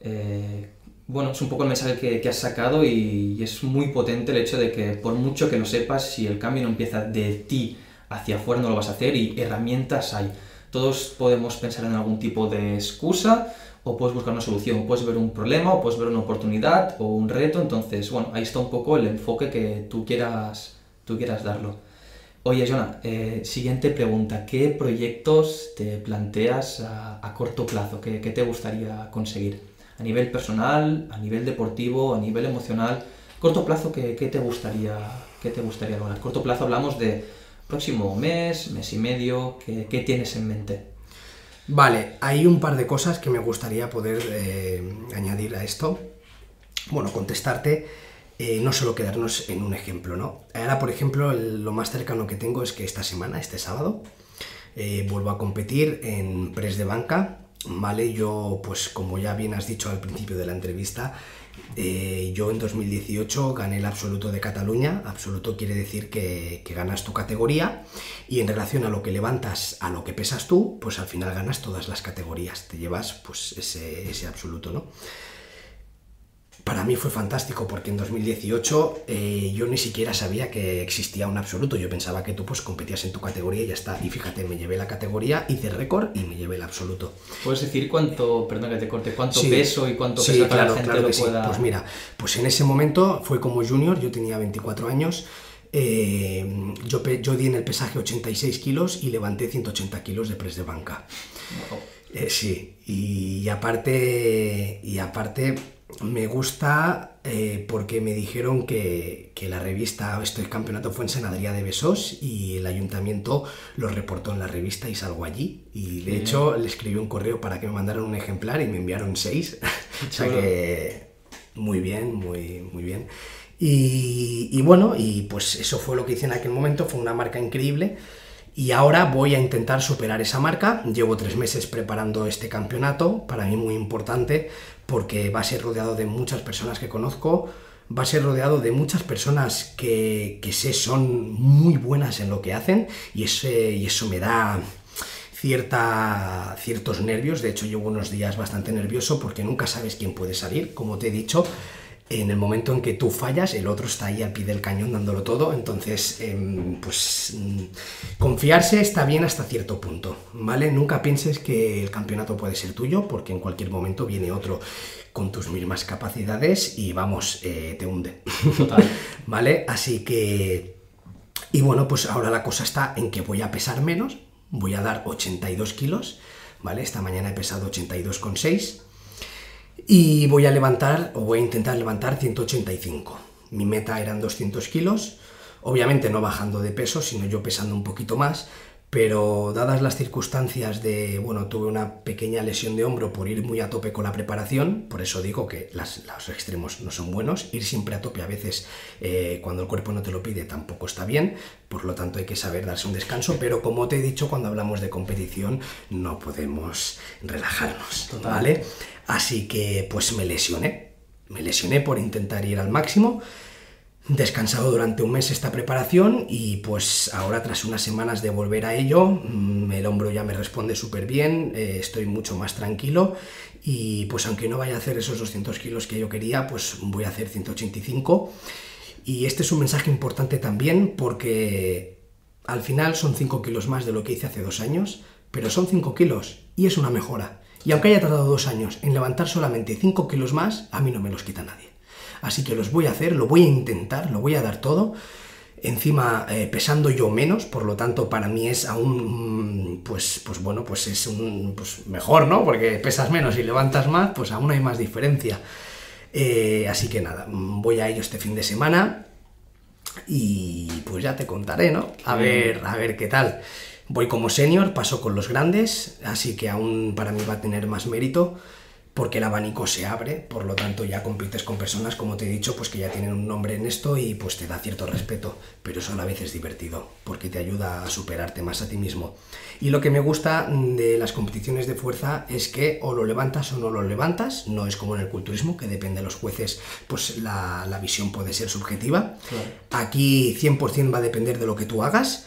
Eh, bueno, es un poco el mensaje que, has sacado y, es muy potente el hecho de que por mucho que lo sepas, si el cambio no empieza de ti hacia afuera no lo vas a hacer y herramientas hay. Todos podemos pensar en algún tipo de excusa o puedes buscar una solución, puedes ver un problema o puedes ver una oportunidad o un reto, entonces, bueno, ahí está un poco el enfoque que tú quieras, tú quieras darlo. Oye, Jonah, eh, siguiente pregunta, ¿qué proyectos te planteas a, corto plazo? ¿Qué, ¿Qué, te gustaría conseguir? A nivel personal, a nivel deportivo, a nivel emocional. Corto plazo, ¿qué, te gustaría, qué te gustaría lograr? Corto plazo hablamos de próximo mes, mes y medio, ¿qué, qué tienes en mente? Vale, hay un par de cosas que me gustaría poder eh, añadir a esto. Bueno, contestarte, eh, no solo quedarnos en un ejemplo, ¿no? Ahora, por ejemplo, lo más cercano que tengo es que esta semana, este sábado, eh, vuelvo a competir en press de banca, ¿vale? Yo, pues como ya bien has dicho al principio de la entrevista, eh, yo en 2018 gané el absoluto de Cataluña. Absoluto quiere decir que, ganas tu categoría y en relación a lo que levantas, a lo que pesas tú, pues al final ganas todas las categorías. Te llevas pues ese, ese absoluto, ¿no? Para mí fue fantástico porque en 2018 eh, yo ni siquiera sabía que existía un absoluto. Yo pensaba que tú pues competías en tu categoría y ya está. Y fíjate, me llevé la categoría, hice récord y me llevé el absoluto. ¿Puedes decir cuánto, perdón que te corte, cuánto peso y cuánto sí, para la gente lo pueda... Pues mira, pues en ese momento fue como junior, yo tenía 24 años. Eh, yo, yo di en el pesaje 86 kilos y levanté 180 kilos de press de banca. Eh, sí, y aparte, y aparte me gusta eh, porque me dijeron que, la revista, este campeonato fue en Senaduría de Besos y el ayuntamiento lo reportó en la revista y salgo allí. Y de hecho le escribí un correo para que me mandaran un ejemplar y me enviaron seis. o sea que muy bien, muy, muy bien. Y, y bueno, y pues eso fue lo que hice en aquel momento, fue una marca increíble. Y ahora voy a intentar superar esa marca. Llevo tres meses preparando este campeonato, para mí muy importante, porque va a ser rodeado de muchas personas que conozco, va a ser rodeado de muchas personas que, sé son muy buenas en lo que hacen y, ese, y eso me da cierta, ciertos nervios. De hecho, llevo unos días bastante nervioso porque nunca sabes quién puede salir, como te he dicho en el momento en que tú fallas, el otro está ahí al pie del cañón dándolo todo. Entonces, em, pues mm, confiarse está bien hasta cierto punto, ¿vale? Nunca pienses que el campeonato puede ser tuyo, porque en cualquier momento viene otro con tus mismas capacidades y vamos, eh, te hunde. ¿Vale? Así que... Y bueno, pues ahora la cosa está en que voy a pesar menos, voy a dar 82 kilos, ¿vale? Esta mañana he pesado 82,6 y voy a levantar, o voy a intentar levantar 185. Mi meta eran 200 kilos, obviamente no bajando de peso, sino yo pesando un poquito más, pero dadas las circunstancias de, bueno, tuve una pequeña lesión de hombro por ir muy a tope con la preparación, por eso digo que los extremos no son buenos, ir siempre a tope a veces eh, cuando el cuerpo no te lo pide tampoco está bien, por lo tanto hay que saber darse un descanso, pero como te he dicho cuando hablamos de competición no podemos relajarnos, ¿vale? Así que pues me lesioné, me lesioné por intentar ir al máximo, descansado durante un mes esta preparación y pues ahora tras unas semanas de volver a ello, mm, el hombro ya me responde súper bien, eh, estoy mucho más tranquilo y pues aunque no vaya a hacer esos 200 kilos que yo quería, pues voy a hacer 185 y este es un mensaje importante también porque al final son 5 kilos más de lo que hice hace dos años, pero son 5 kilos y es una mejora. Y aunque haya tardado dos años en levantar solamente 5 kilos más, a mí no me los quita nadie. Así que los voy a hacer, lo voy a intentar, lo voy a dar todo. Encima eh, pesando yo menos, por lo tanto para mí es aún, pues, pues bueno, pues es un, pues mejor, ¿no? Porque pesas menos y levantas más, pues aún hay más diferencia. Eh, así que nada, voy a ello este fin de semana y pues ya te contaré, ¿no? A ver, a ver qué tal. Voy como senior, paso con los grandes, así que aún para mí va a tener más mérito porque el abanico se abre, por lo tanto ya compites con personas, como te he dicho, pues que ya tienen un nombre en esto y pues te da cierto respeto, pero eso a la vez es divertido, porque te ayuda a superarte más a ti mismo. Y lo que me gusta de las competiciones de fuerza es que o lo levantas o no lo levantas, no es como en el culturismo, que depende de los jueces, pues la, visión puede ser subjetiva. Aquí 100% va a depender de lo que tú hagas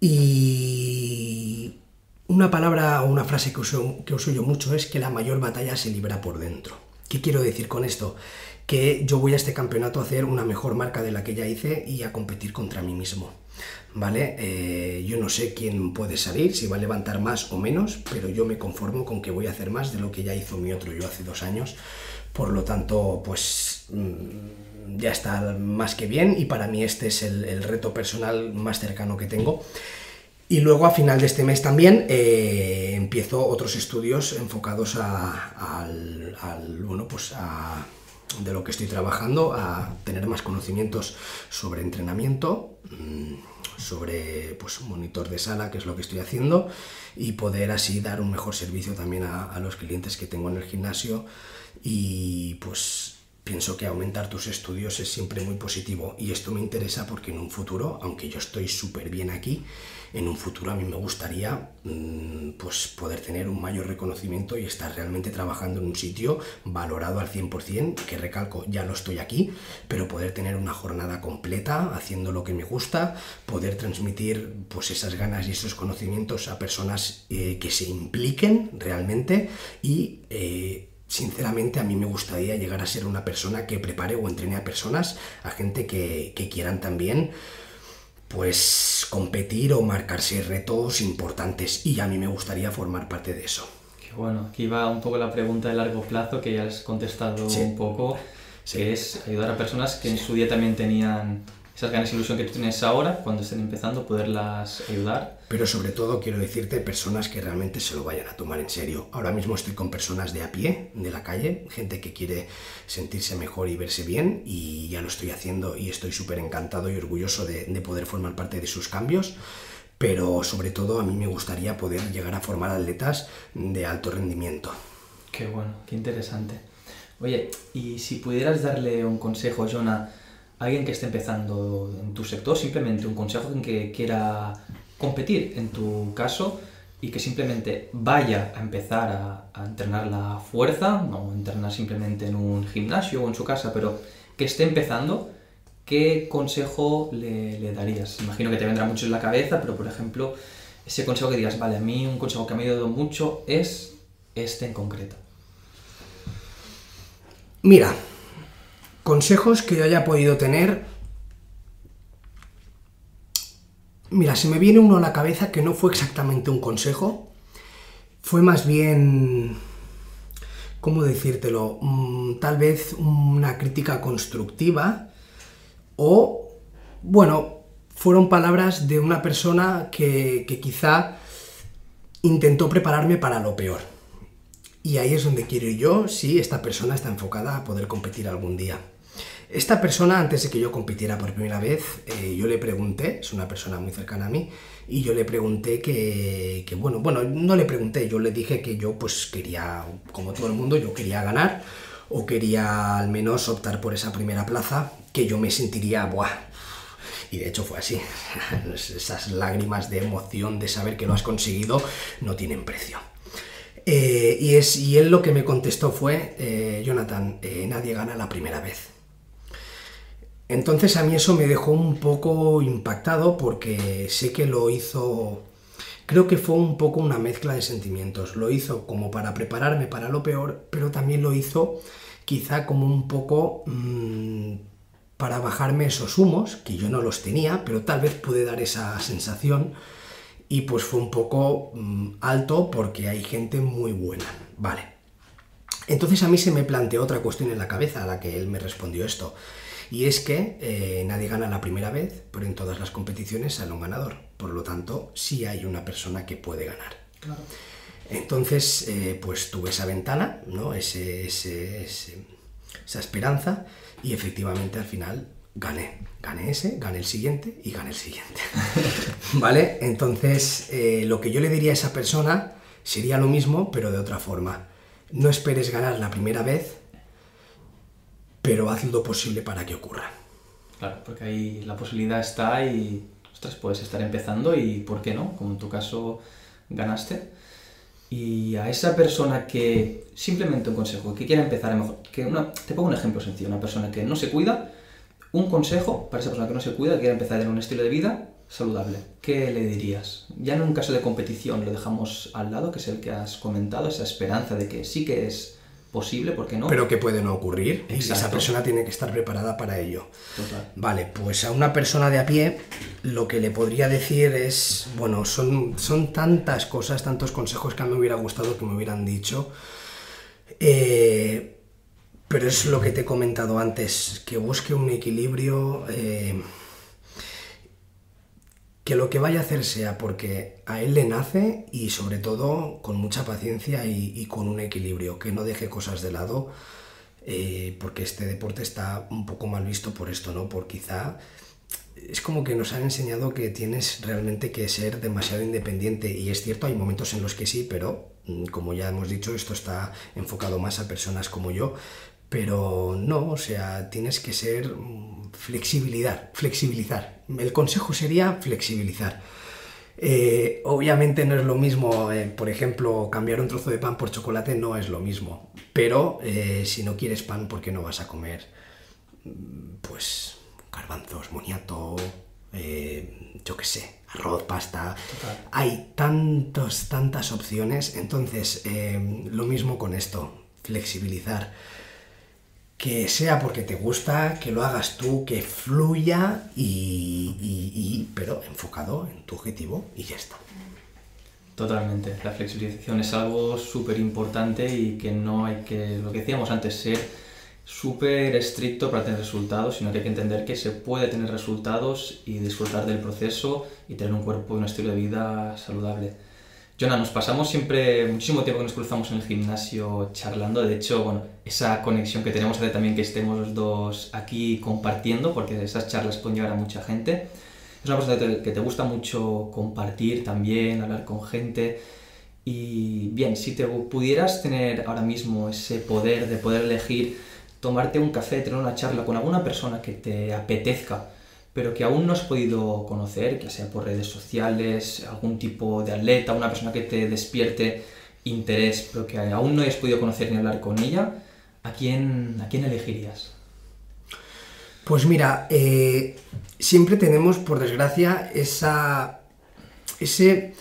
y una palabra o una frase que uso, que uso yo mucho es que la mayor batalla se libra por dentro. ¿Qué quiero decir con esto? Que yo voy a este campeonato a hacer una mejor marca de la que ya hice y a competir contra mí mismo. ¿Vale? Eh, yo no sé quién puede salir, si va a levantar más o menos, pero yo me conformo con que voy a hacer más de lo que ya hizo mi otro yo hace dos años. Por lo tanto, pues mm, ya está más que bien y para mí este es el, reto personal más cercano que tengo. Y luego a final de este mes también eh, empiezo otros estudios enfocados a, al, bueno, pues a, de lo que estoy trabajando, a tener más conocimientos sobre entrenamiento, mm, sobre pues, monitor de sala, que es lo que estoy haciendo, y poder así dar un mejor servicio también a, a los clientes que tengo en el gimnasio y pues pienso que aumentar tus estudios es siempre muy positivo y esto me interesa porque en un futuro, aunque yo estoy súper bien aquí, en un futuro a mí me gustaría mm, pues poder tener un mayor reconocimiento y estar realmente trabajando en un sitio valorado al 100%, que recalco, ya lo estoy aquí, pero poder tener una jornada completa haciendo lo que me gusta, poder transmitir pues esas ganas y esos conocimientos a personas eh, que se impliquen realmente y eh, sinceramente a mí me gustaría llegar a ser una persona que prepare o entrene a personas, a gente que, quieran también pues competir o marcarse retos importantes y a mí me gustaría formar parte de eso. Qué bueno, aquí va un poco la pregunta de largo plazo que ya has contestado un poco, que es ayudar a personas que en su día también tenían esas ganas de ilusión que tú tienes ahora, cuando estén empezando, poderlas ayudar. Pero sobre todo quiero decirte personas que realmente se lo vayan a tomar en serio. Ahora mismo estoy con personas de a pie, de la calle, gente que quiere sentirse mejor y verse bien y ya lo estoy haciendo y estoy súper encantado y orgulloso de, de poder formar parte de sus cambios pero sobre todo a mí me gustaría poder llegar a formar atletas de alto rendimiento. Qué bueno, qué interesante. Oye, y si pudieras darle un consejo, Jonah, alguien que esté empezando en tu sector, simplemente un consejo en que quiera competir en tu caso y que simplemente vaya a empezar a, entrenar la fuerza, no entrenar simplemente en un gimnasio o en su casa, pero que esté empezando, ¿qué consejo le, le darías? Imagino que te vendrá mucho en la cabeza, pero por ejemplo, ese consejo que digas, vale, a mí un consejo que me ha ayudado mucho es este en concreto. Mira, Consejos que yo haya podido tener. Mira, se me viene uno a la cabeza que no fue exactamente un consejo. Fue más bien. ¿Cómo decírtelo? Mm, tal vez una crítica constructiva. O, bueno, fueron palabras de una persona que, que quizá intentó prepararme para lo peor. Y ahí es donde quiero yo si esta persona está enfocada a poder competir algún día. Esta persona, antes de que yo compitiera por primera vez, eh, yo le pregunté, es una persona muy cercana a mí, y yo le pregunté que, bueno, bueno, no le pregunté, yo le dije que yo pues quería, como todo el mundo, yo quería ganar, o quería al menos optar por esa primera plaza, que yo me sentiría, buah, y de hecho fue así. Esas lágrimas de emoción de saber que lo has conseguido no tienen precio. Eh, y, es, y él lo que me contestó fue, eh, Jonathan, nadie gana la primera vez. Entonces a mí eso me dejó un poco impactado porque sé que lo hizo, creo que fue un poco una mezcla de sentimientos. Lo hizo como para prepararme para lo peor, pero también lo hizo quizá como un poco mmm, para bajarme esos humos, que yo no los tenía, pero tal vez pude dar esa sensación y pues fue un poco mmm, alto porque hay gente muy buena. Vale. Entonces a mí se me planteó otra cuestión en la cabeza a la que él me respondió esto. Y es que eh, nadie gana la primera vez, pero en todas las competiciones sale un ganador. Por lo tanto, sí hay una persona que puede ganar. Entonces, eh, pues tuve esa ventana, ¿no? Ese, esa esperanza, y efectivamente al final gané. Gané ese, gané el siguiente y gané el siguiente. ¿Vale? Entonces, eh, lo que yo le diría a esa persona sería lo mismo, pero de otra forma. No esperes ganar la primera vez, pero haz lo posible para que ocurra. Claro, porque ahí la posibilidad está y, ostras, puedes estar empezando y, ¿por qué no? Como en tu caso ganaste. Y a esa persona que, simplemente un consejo, que quiera empezar a mejor, que una, te pongo un ejemplo sencillo, una persona que no se cuida, un consejo para esa persona que no se cuida, que quiere empezar a tener un estilo de vida saludable, ¿qué le dirías? Ya en un caso de competición lo dejamos al lado, que es el que has comentado, esa esperanza de que sí que es posible, ¿por qué no? Pero que puede no ocurrir Exacto. esa persona tiene que estar preparada para ello. Total. Vale, pues a una persona de a pie lo que le podría decir es, bueno, son, son tantas cosas, tantos consejos que a mí me hubiera gustado que me hubieran dicho, eh, pero es lo que te he comentado antes, que busque un equilibrio, eh, que lo que vaya a hacer sea porque a él le nace y sobre todo con mucha paciencia y, con un equilibrio, que no deje cosas de lado, eh, porque este deporte está un poco mal visto por esto, ¿no? Por quizá es como que nos han enseñado que tienes realmente que ser demasiado independiente y es cierto, hay momentos en los que sí, pero mm, como ya hemos dicho, esto está enfocado más a personas como yo, pero no, o sea, tienes que ser mm, flexibilidad, flexibilizar. El consejo sería flexibilizar. Eh, obviamente no es lo mismo, eh, por ejemplo, cambiar un trozo de pan por chocolate no es lo mismo, pero eh, si no quieres pan, ¿por qué no vas a comer? Mm, Pues garbanzos, moniato, yo qué sé, arroz, pasta. Total. Hay tantos, tantas opciones, entonces lo mismo con esto, flexibilizar. Que sea porque te gusta, que lo hagas tú, que fluya y, pero enfocado en tu objetivo y ya está. Totalmente. La flexibilización es algo súper importante y que no hay que, lo que decíamos antes, ser súper estricto para tener resultados, sino que hay que entender que se puede tener resultados y disfrutar del proceso y tener un cuerpo y un estilo de vida saludable. Jonah, nos pasamos siempre muchísimo tiempo que nos cruzamos en el gimnasio charlando. De hecho, bueno, esa conexión que tenemos hace también que estemos los dos aquí compartiendo, porque esas charlas pueden llegar a mucha gente. Es una persona que te, que te gusta mucho compartir también, hablar con gente. Y bien, si te pudieras tener ahora mismo ese poder de poder elegir tomarte un café, tener una charla con alguna persona que te apetezca, pero que aún no has podido conocer, ya sea por redes sociales, algún tipo de atleta, una persona que te despierte interés, pero que aún no hayas podido conocer ni hablar con ella, ¿a quién, a quién elegirías? Pues mira, eh, siempre tenemos, por desgracia, esa. ese.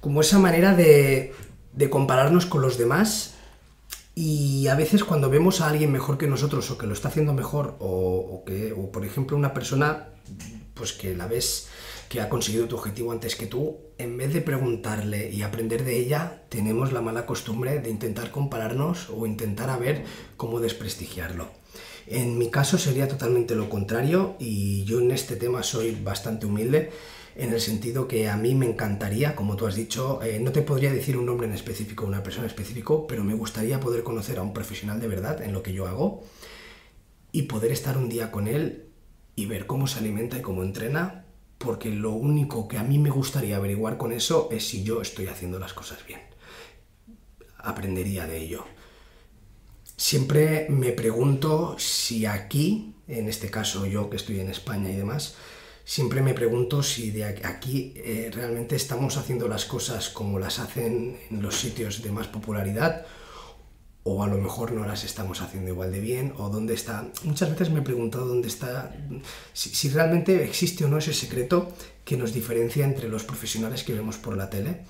como esa manera de, de compararnos con los demás. Y a veces cuando vemos a alguien mejor que nosotros o que lo está haciendo mejor, o, que, o por ejemplo, una persona pues que la ves que ha conseguido tu objetivo antes que tú, en vez de preguntarle y aprender de ella, tenemos la mala costumbre de intentar compararnos o intentar a ver cómo desprestigiarlo. En mi caso sería totalmente lo contrario y yo en este tema soy bastante humilde en el sentido que a mí me encantaría, como tú has dicho, eh, no te podría decir un nombre en específico, una persona en específico, pero me gustaría poder conocer a un profesional de verdad en lo que yo hago y poder estar un día con él y ver cómo se alimenta y cómo entrena, porque lo único que a mí me gustaría averiguar con eso es si yo estoy haciendo las cosas bien. Aprendería de ello. Siempre me pregunto si aquí, en este caso yo que estoy en España y demás, siempre me pregunto si de aquí eh, realmente estamos haciendo las cosas como las hacen en los sitios de más popularidad o a lo mejor no las estamos haciendo igual de bien o dónde está. Muchas veces me he preguntado dónde está, si, si realmente existe o no ese secreto que nos diferencia entre los profesionales que vemos por la tele.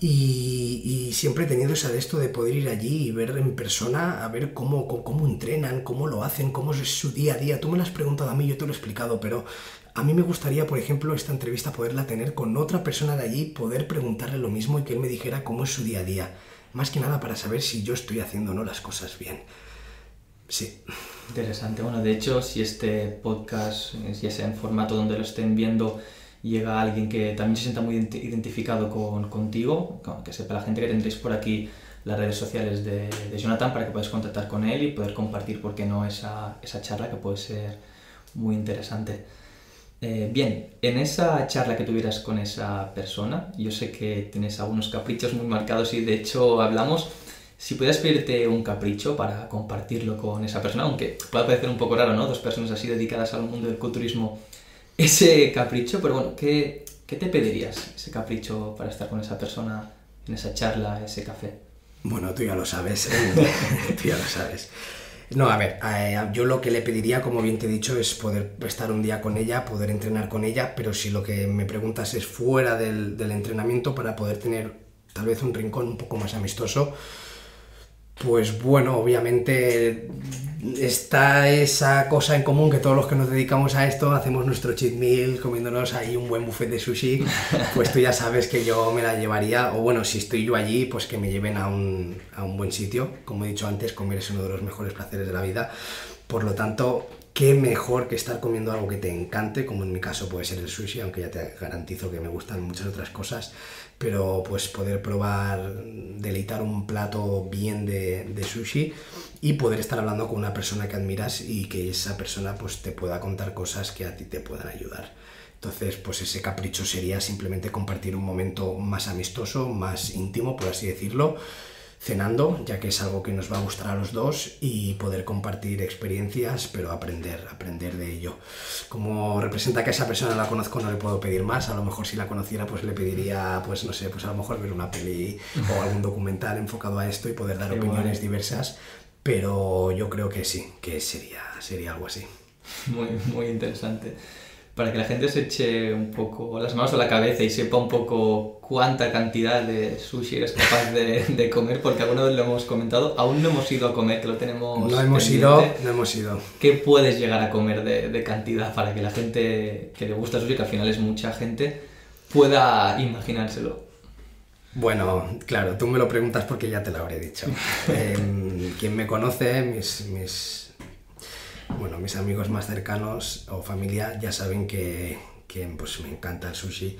Y, siempre he tenido esa de esto de poder ir allí y ver en persona, a ver cómo, cómo, entrenan, cómo lo hacen, cómo es su día a día. Tú me lo has preguntado a mí, yo te lo he explicado, pero a mí me gustaría, por ejemplo, esta entrevista poderla tener con otra persona de allí, poder preguntarle lo mismo y que él me dijera cómo es su día a día. Más que nada para saber si yo estoy haciendo o no las cosas bien. Sí. Interesante. Bueno, de hecho, si este podcast, ya sea en formato donde lo estén viendo, llega alguien que también se sienta muy identificado con, contigo, que sepa la gente que tendréis por aquí las redes sociales de, de, Jonathan para que podáis contactar con él y poder compartir, por qué no, esa, esa charla que puede ser muy interesante. Eh, bien, en esa charla que tuvieras con esa persona, yo sé que tienes algunos caprichos muy marcados y de hecho hablamos. Si pudieras pedirte un capricho para compartirlo con esa persona, aunque pueda parecer un poco raro, ¿no? Dos personas así dedicadas al mundo del culturismo ese capricho, pero bueno, ¿qué, ¿qué, te pedirías ese capricho para estar con esa persona en esa charla, ese café? Bueno, tú ya lo sabes, tú ya lo sabes. No, a ver, eh, yo lo que le pediría, como bien te he dicho, es poder estar un día con ella, poder entrenar con ella, pero si lo que me preguntas es fuera del, del entrenamiento para poder tener tal vez un rincón un poco más amistoso, Pues bueno, obviamente está esa cosa en común que todos los que nos dedicamos a esto hacemos nuestro cheat meal comiéndonos ahí un buen buffet de sushi, pues tú ya sabes que yo me la llevaría, o bueno, si estoy yo allí, pues que me lleven a un, a un buen sitio. Como he dicho antes, comer es uno de los mejores placeres de la vida. Por lo tanto, qué mejor que estar comiendo algo que te encante, como en mi caso puede ser el sushi, aunque ya te garantizo que me gustan muchas otras cosas, pero pues poder probar, deleitar un plato bien de, de sushi y poder estar hablando con una persona que admiras y que esa persona pues te pueda contar cosas que a ti te puedan ayudar. Entonces, pues ese capricho sería simplemente compartir un momento más amistoso, más íntimo, por así decirlo, cenando, ya que es algo que nos va a gustar a los dos y poder compartir experiencias, pero aprender, aprender de ello. Como representa que a esa persona la conozco, no le puedo pedir más. A lo mejor si la conociera, pues le pediría, pues no sé, pues a lo mejor ver una peli o algún documental enfocado a esto y poder dar Qué opiniones guay. diversas. Pero yo creo que sí, que sería, sería algo así. Muy, muy interesante. Para que la gente se eche un poco las manos a la cabeza y sepa un poco cuánta cantidad de sushi eres capaz de, de comer, porque alguna vez lo hemos comentado, aún no hemos ido a comer, que lo tenemos No hemos pendiente. ido, no hemos ido. ¿Qué puedes llegar a comer de, de cantidad para que la gente que le gusta el sushi, que al final es mucha gente, pueda imaginárselo? Bueno, claro, tú me lo preguntas porque ya te lo habré dicho. Em, quien me conoce, mis, mis, bueno, mis amigos más cercanos o familia ya saben que, pues, me encanta el sushi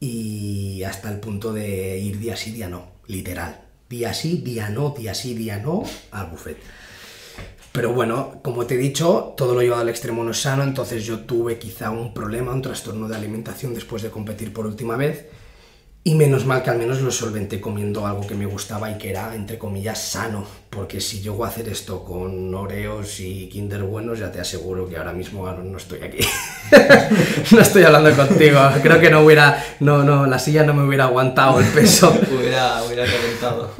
y hasta el punto de ir día sí, día no, literal. Día sí, día no, día sí, día no, al buffet. Pero bueno, como te he dicho, todo lo llevado al extremo no es sano, entonces yo tuve quizá un problema, un trastorno de alimentación después de competir por última vez. Y menos mal que al menos lo solventé comiendo algo que me gustaba y que era, entre comillas, sano. Porque si llego a hacer esto con Oreos y Kinder Buenos, ya te aseguro que ahora mismo Aaron, no estoy aquí. no estoy hablando contigo. Creo que no hubiera, no, no, la silla no me hubiera aguantado el peso. Hubiera, hubiera reventado.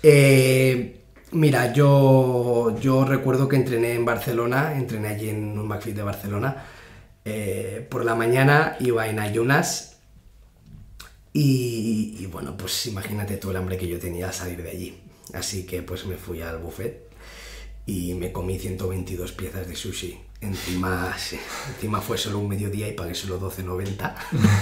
Eh, mira, yo, yo recuerdo que entrené en Barcelona, entrené allí en un McFit de Barcelona. Eh, por la mañana iba en ayunas y, y bueno, pues imagínate tú el hambre que yo tenía al salir de allí. Así que pues me fui al buffet y me comí 122 piezas de sushi. Encima, sí, encima fue solo un mediodía y pagué solo 12.90.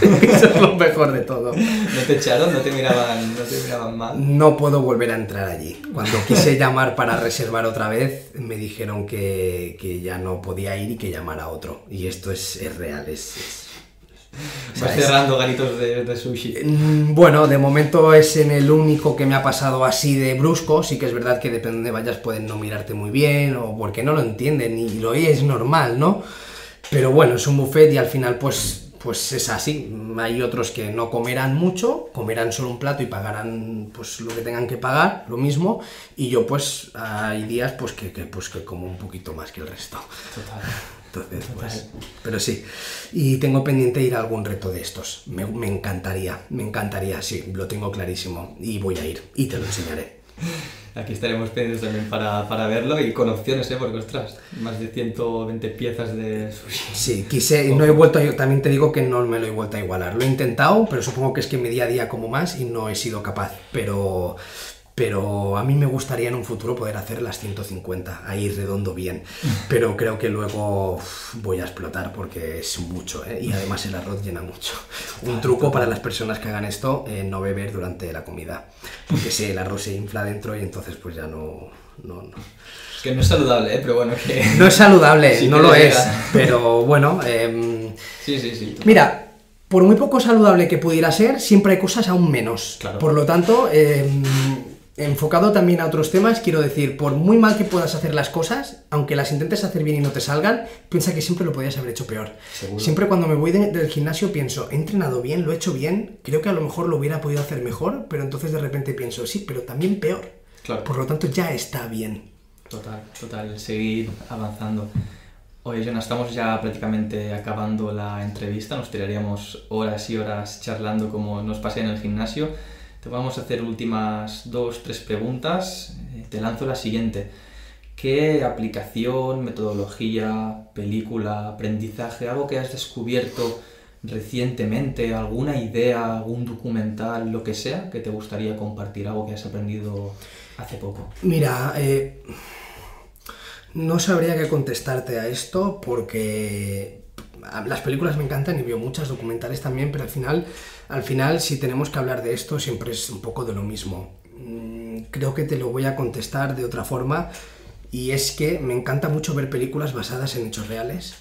Eso es lo mejor de todo. ¿No te echaron? ¿No te miraban, no te miraban mal? No puedo volver a entrar allí. Cuando quise llamar para reservar otra vez, me dijeron que, que ya no podía ir y que llamara a otro. Y esto es, es real, es... es- o sea, Vas es- cerrando garitos de, de sushi. Mm, Bueno, de momento es en el único que me ha pasado así de brusco. Sí que es verdad que depende de vayas pueden no mirarte muy bien o porque no lo entienden y lo es normal, ¿no? Pero bueno, es un buffet y al final pues, pues es así. Hay otros que no comerán mucho, comerán solo un plato y pagarán pues lo que tengan que pagar, lo mismo. Y yo pues hay días pues que, que, pues, que como un poquito más que el resto. Total. Entonces, pues, pero sí. Y tengo pendiente ir a algún reto de estos. Me, me encantaría, me encantaría, sí, lo tengo clarísimo. Y voy a ir y te lo enseñaré. Aquí estaremos pendientes también para, para verlo y con opciones, ¿eh? Porque, ostras, más de 120 piezas de sushi. Sí, quise, no he vuelto, a- también te digo que no me lo he vuelto a igualar. Lo he intentado, pero supongo que es que mi día a día como más y no he sido capaz. Pero, pero a mí me gustaría en un futuro poder hacer las 150, ahí redondo bien. Pero creo que luego voy a explotar porque es mucho, ¿eh? y además el arroz llena mucho. Un truco para las personas que hagan esto, eh, no beber durante la comida. Porque si el arroz se infla dentro y entonces pues ya no... no, no. Es que no es saludable, ¿eh? Pero bueno, que... No es saludable, Sí no lo es, pero bueno... em, Sí, sí, sí. Mira, por muy poco saludable que pudiera ser, siempre hay cosas aún menos. Claro. Por lo tanto, eh, enfocado también a otros temas, quiero decir, por muy mal que puedas hacer las cosas, aunque las intentes hacer bien y no te salgan, piensa que siempre lo podías haber hecho peor. Seguro. Siempre cuando me voy de- del gimnasio pienso, he entrenado bien, lo he hecho bien, creo que a lo mejor lo hubiera podido hacer mejor, pero entonces de repente pienso, sí, pero también peor. Claro. Por lo tanto, ya está bien. Total, total, seguir avanzando. Oye, Jonah, estamos ya prácticamente acabando la entrevista, nos tiraríamos horas y horas charlando como nos pasé en el gimnasio. Te vamos a hacer últimas dos, tres preguntas. Eh, Te lanzo la siguiente. ¿Qué aplicación, metodología, película, aprendizaje, algo que has descubierto recientemente, alguna idea, algún documental, lo que sea, que te gustaría compartir, algo que has aprendido hace poco? Mira, eh, no sabría qué contestarte a esto porque las películas me encantan y veo muchas documentales también, pero al final, al final si tenemos que hablar de esto siempre es un poco de lo mismo. Mm, creo que te lo voy a contestar de otra forma y es que me encanta mucho ver películas basadas en hechos reales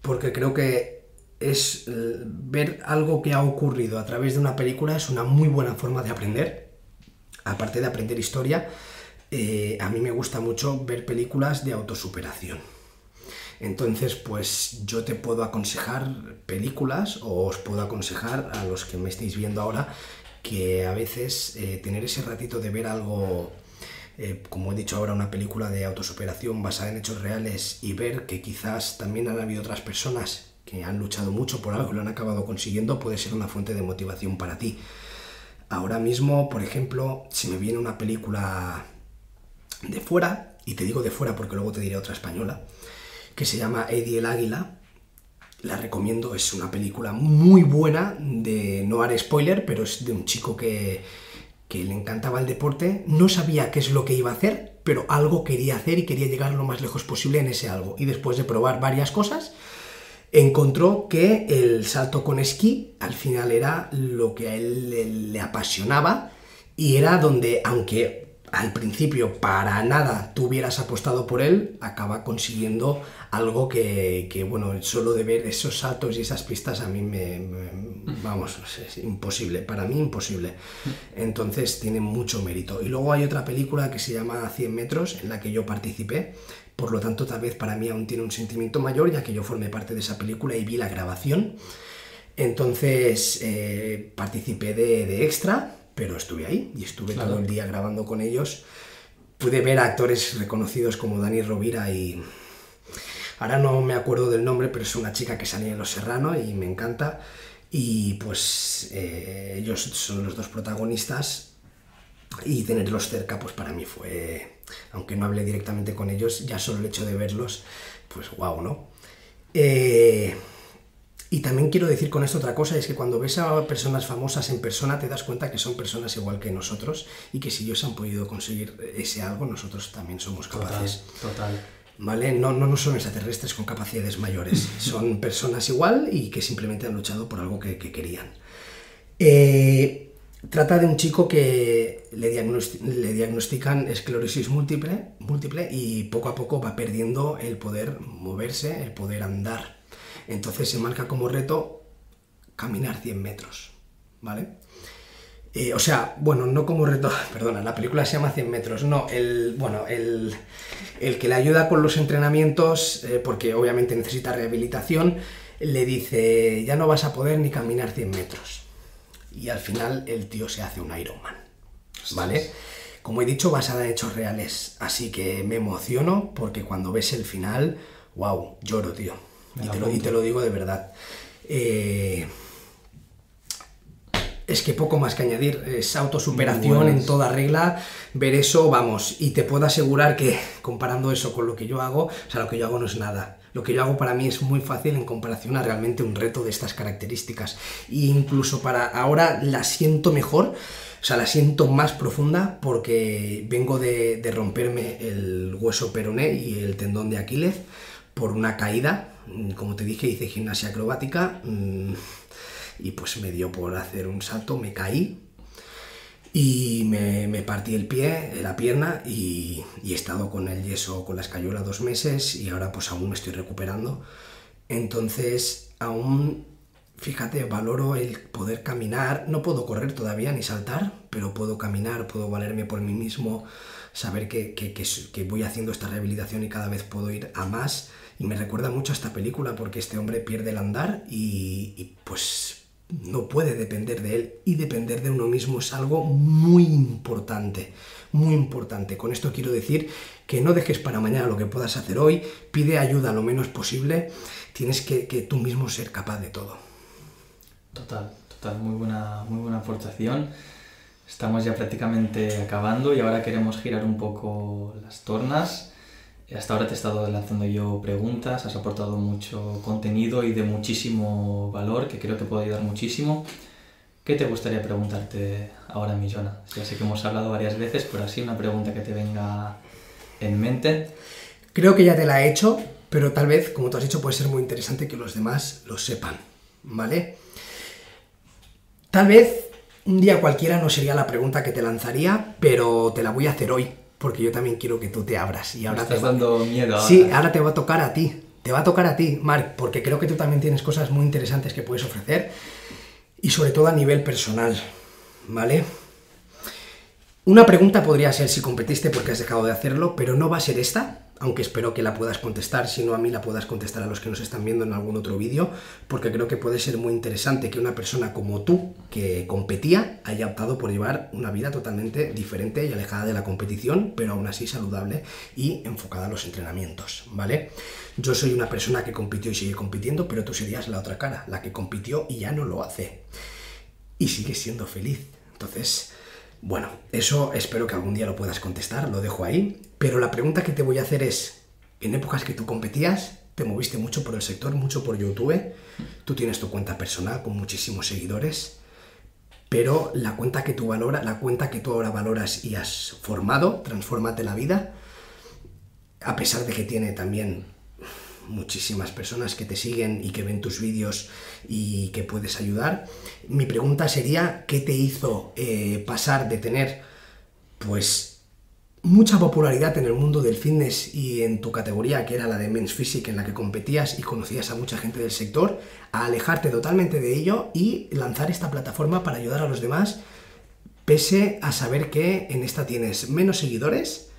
porque creo que es eh, ver algo que ha ocurrido a través de una película es una muy buena forma de aprender, aparte de aprender historia. Eh, a mí me gusta mucho ver películas de autosuperación. Entonces, pues yo te puedo aconsejar películas o os puedo aconsejar a los que me estéis viendo ahora que a veces eh, tener ese ratito de ver algo, eh, como he dicho ahora, una película de autosuperación basada en hechos reales y ver que quizás también han habido otras personas que han luchado mucho por algo y lo han acabado consiguiendo, puede ser una fuente de motivación para ti. Ahora mismo, por ejemplo, si me viene una película de fuera, y te digo de fuera porque luego te diré otra española, que se llama Eddie el Águila. La recomiendo, es una película muy buena, de no haré spoiler, pero es de un chico que, que le encantaba el deporte, no sabía qué es lo que iba a hacer, pero algo quería hacer y quería llegar lo más lejos posible en ese algo. Y después de probar varias cosas, encontró que el salto con esquí al final era lo que a él le, le apasionaba y era donde, aunque al principio para nada tú hubieras apostado por él, acaba consiguiendo algo que, bueno, solo de ver esos saltos y esas pistas a mí me, vamos, es imposible, para mí imposible. Entonces tiene mucho mérito. Y luego hay otra película que se llama 100 metros, en la que yo participé, por lo tanto tal vez para mí aún tiene un sentimiento mayor, ya que yo formé parte de esa película y vi la grabación. Entonces eh, participé de, de extra, pero estuve ahí y estuve todo el día grabando con ellos. Pude ver a actores reconocidos como Dani Rovira y... Ahora no me acuerdo del nombre, pero es una chica que salía en Los Serrano y me encanta. Y pues eh, ellos son los dos protagonistas y tenerlos cerca pues para mí fue, aunque no hablé directamente con ellos, ya solo el hecho de verlos, pues wow, ¿no? Eh, y también quiero decir con esto otra cosa, es que cuando ves a personas famosas en persona te das cuenta que son personas igual que nosotros y que si ellos han podido conseguir ese algo, nosotros también somos capaces. Total. ¿Vale? No, no, no son extraterrestres con capacidades mayores, son personas igual y que simplemente han luchado por algo que, querían. Eh, trata de un chico que le, le, diagnostican esclerosis múltiple, múltiple y poco a poco va perdiendo el poder moverse, el poder andar. Entonces se marca como reto caminar 100 metros, ¿vale? Eh, o sea, bueno, no como reto, perdona, la película se llama 100 metros, no, el, bueno, el, que le ayuda con los entrenamientos, eh, porque obviamente necesita rehabilitación, le dice, ya no vas a poder ni caminar 100 metros. Y al final el tío se hace un Ironman, ¿vale? Como he dicho, basada en hechos reales, así que me emociono porque cuando ves el final, wow, lloro, tío. Y te, lo, digo de verdad. Eh, es que poco más que añadir, es autosuperación en toda regla, ver eso, vamos, y te puedo asegurar que comparando eso con lo que yo hago, o sea, lo que yo hago no es nada. Lo que yo hago para mí es muy fácil en comparación a realmente un reto de estas características. E incluso para ahora la siento mejor, o sea, la siento más profunda porque vengo de, de romperme el hueso peroné y el tendón de Aquiles por una caída como te dije, hice gimnasia acrobática mm, y pues me dio por hacer un salto, me caí y me, partí el pie, la pierna y, he estado con el yeso, con la escayola dos meses y ahora pues aún me estoy recuperando. Entonces aún, fíjate, valoro el poder caminar, no puedo correr todavía ni saltar, pero puedo caminar, puedo valerme por mí mismo, saber que, que voy haciendo esta rehabilitación y cada vez puedo ir a más y me recuerda mucho a esta película porque este hombre pierde el andar y, pues no puede depender de él y depender de uno mismo es algo muy importante, muy importante. Con esto quiero decir que no dejes para mañana lo que puedas hacer hoy, pide ayuda lo menos posible, tienes que, que tú mismo ser capaz de todo. Total, total, muy buena, muy buena aportación. Estamos ya prácticamente acabando y ahora queremos girar un poco las tornas Hasta ahora te he estado lanzando yo preguntas, has aportado mucho contenido y de muchísimo valor que creo que puede ayudar muchísimo. ¿Qué te gustaría preguntarte ahora, Millona? Ya sé que hemos hablado varias veces, pero así una pregunta que te venga en mente. Creo que ya te la he hecho, pero tal vez, como tú has dicho, puede ser muy interesante que los demás lo sepan, ¿vale? Tal vez un día cualquiera no sería la pregunta que te lanzaría, pero te la voy a hacer hoy, porque yo también quiero que tú te abras. Y ahora Me estás te va- dando miedo ahora. Sí, ahora te va a tocar a ti. Te va a tocar a ti, Marc, porque creo que tú también tienes cosas muy interesantes que puedes ofrecer y sobre todo a nivel personal, ¿vale? Una pregunta podría ser si competiste porque has dejado de hacerlo, pero no va a ser esta, aunque espero que la puedas contestar, si no a mí la puedas contestar a los que nos están viendo en algún otro vídeo, porque creo que puede ser muy interesante que una persona como tú, que competía, haya optado por llevar una vida totalmente diferente y alejada de la competición, pero aún así saludable y enfocada a los entrenamientos, ¿vale? Yo soy una persona que compitió y sigue compitiendo, pero tú serías la otra cara, la que compitió y ya no lo hace y sigues siendo feliz. Entonces, bueno, eso espero que algún día lo puedas contestar, lo dejo ahí. Pero la pregunta que te voy a hacer es, en épocas que tú competías, te moviste mucho por el sector, mucho por YouTube, tú tienes tu cuenta personal con muchísimos seguidores, pero la cuenta que tú valoras, la cuenta que tú ahora valoras y has formado, Transfórmate la vida, a pesar de que tiene también muchísimas personas que te siguen y que ven tus vídeos y que puedes ayudar. Mi pregunta sería, ¿qué te hizo eh, pasar de tener pues mucha popularidad en el mundo del fitness y en tu categoría, que era la de Men's Physique, en la que competías y conocías a mucha gente del sector, a alejarte totalmente de ello y lanzar esta plataforma para ayudar a los demás, pese a saber que en esta tienes menos seguidores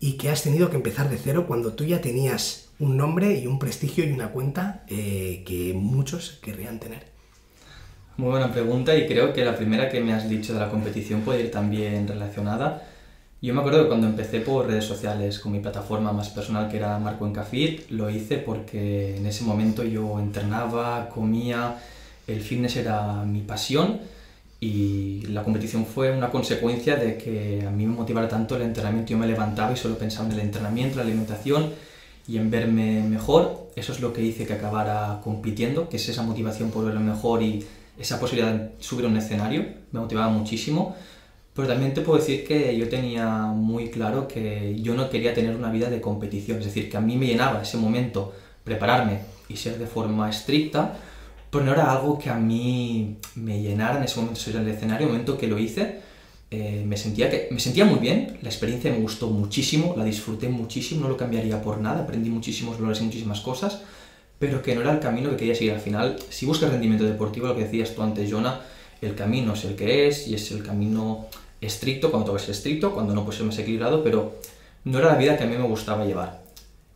y que has tenido que empezar de cero cuando tú ya tenías un nombre y un prestigio y una cuenta eh, que muchos querrían tener. Muy buena pregunta y creo que la primera que me has dicho de la competición puede ir también relacionada. Yo me acuerdo que cuando empecé por redes sociales con mi plataforma más personal que era Marco Encafit, lo hice porque en ese momento yo entrenaba, comía, el fitness era mi pasión y la competición fue una consecuencia de que a mí me motivara tanto el entrenamiento. Yo me levantaba y solo pensaba en el entrenamiento, la alimentación y en verme mejor. Eso es lo que hice que acabara compitiendo, que es esa motivación por verlo mejor y esa posibilidad de subir a un escenario. Me motivaba muchísimo. Pero también te puedo decir que yo tenía muy claro que yo no quería tener una vida de competición. Es decir, que a mí me llenaba ese momento prepararme y ser de forma estricta, pero no era algo que a mí me llenara en ese momento salir al escenario, el momento que lo hice. Eh, me, sentía que, me sentía muy bien, la experiencia me gustó muchísimo, la disfruté muchísimo, no lo cambiaría por nada, aprendí muchísimos valores y muchísimas cosas, pero que no era el camino que quería seguir al final. Si buscas rendimiento deportivo, lo que decías tú antes, Jonah, el camino es el que es y es el camino estricto, cuando todo es estricto, cuando no puede ser más equilibrado, pero no era la vida que a mí me gustaba llevar.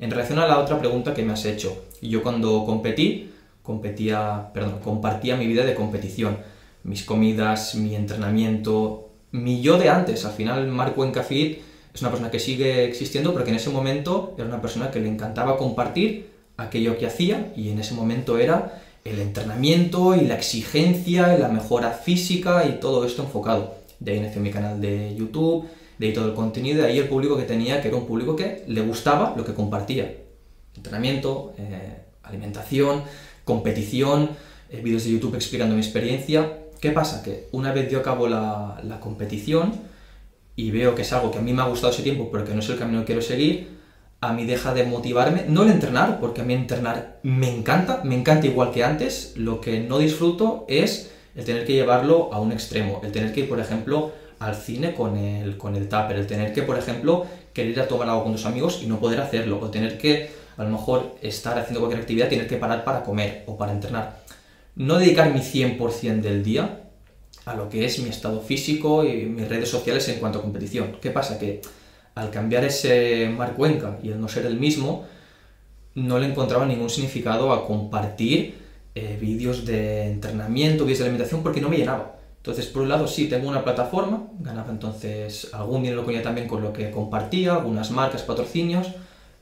En relación a la otra pregunta que me has hecho, yo cuando competí, competía, perdón, compartía mi vida de competición, mis comidas, mi entrenamiento, mi yo de antes. Al final, Marco Encafit es una persona que sigue existiendo, pero que en ese momento era una persona que le encantaba compartir aquello que hacía y en ese momento era el entrenamiento y la exigencia y la mejora física y todo esto enfocado. De ahí nació mi canal de YouTube, de ahí todo el contenido, de ahí el público que tenía, que era un público que le gustaba lo que compartía. Entrenamiento, eh, alimentación, competición, eh, vídeos de YouTube explicando mi experiencia. ¿Qué pasa? Que una vez yo acabo la, la competición y veo que es algo que a mí me ha gustado ese tiempo, pero que no es el camino que quiero seguir, a mí deja de motivarme, no el entrenar, porque a mí entrenar me encanta, me encanta igual que antes, lo que no disfruto es el tener que llevarlo a un extremo, el tener que ir, por ejemplo, al cine con el, con el tupper, el tener que, por ejemplo, querer ir a tomar algo con tus amigos y no poder hacerlo, o tener que, a lo mejor, estar haciendo cualquier actividad, tener que parar para comer o para entrenar. No dedicar mi 100% del día a lo que es mi estado físico y mis redes sociales en cuanto a competición. ¿Qué pasa? Que al cambiar ese Marc Cuenca y el no ser el mismo, no le encontraba ningún significado a compartir eh, vídeos de entrenamiento, vídeos de alimentación, porque no me llenaba. Entonces, por un lado, sí, tengo una plataforma, ganaba entonces algún dinero con ella también con lo que compartía, algunas marcas, patrocinios,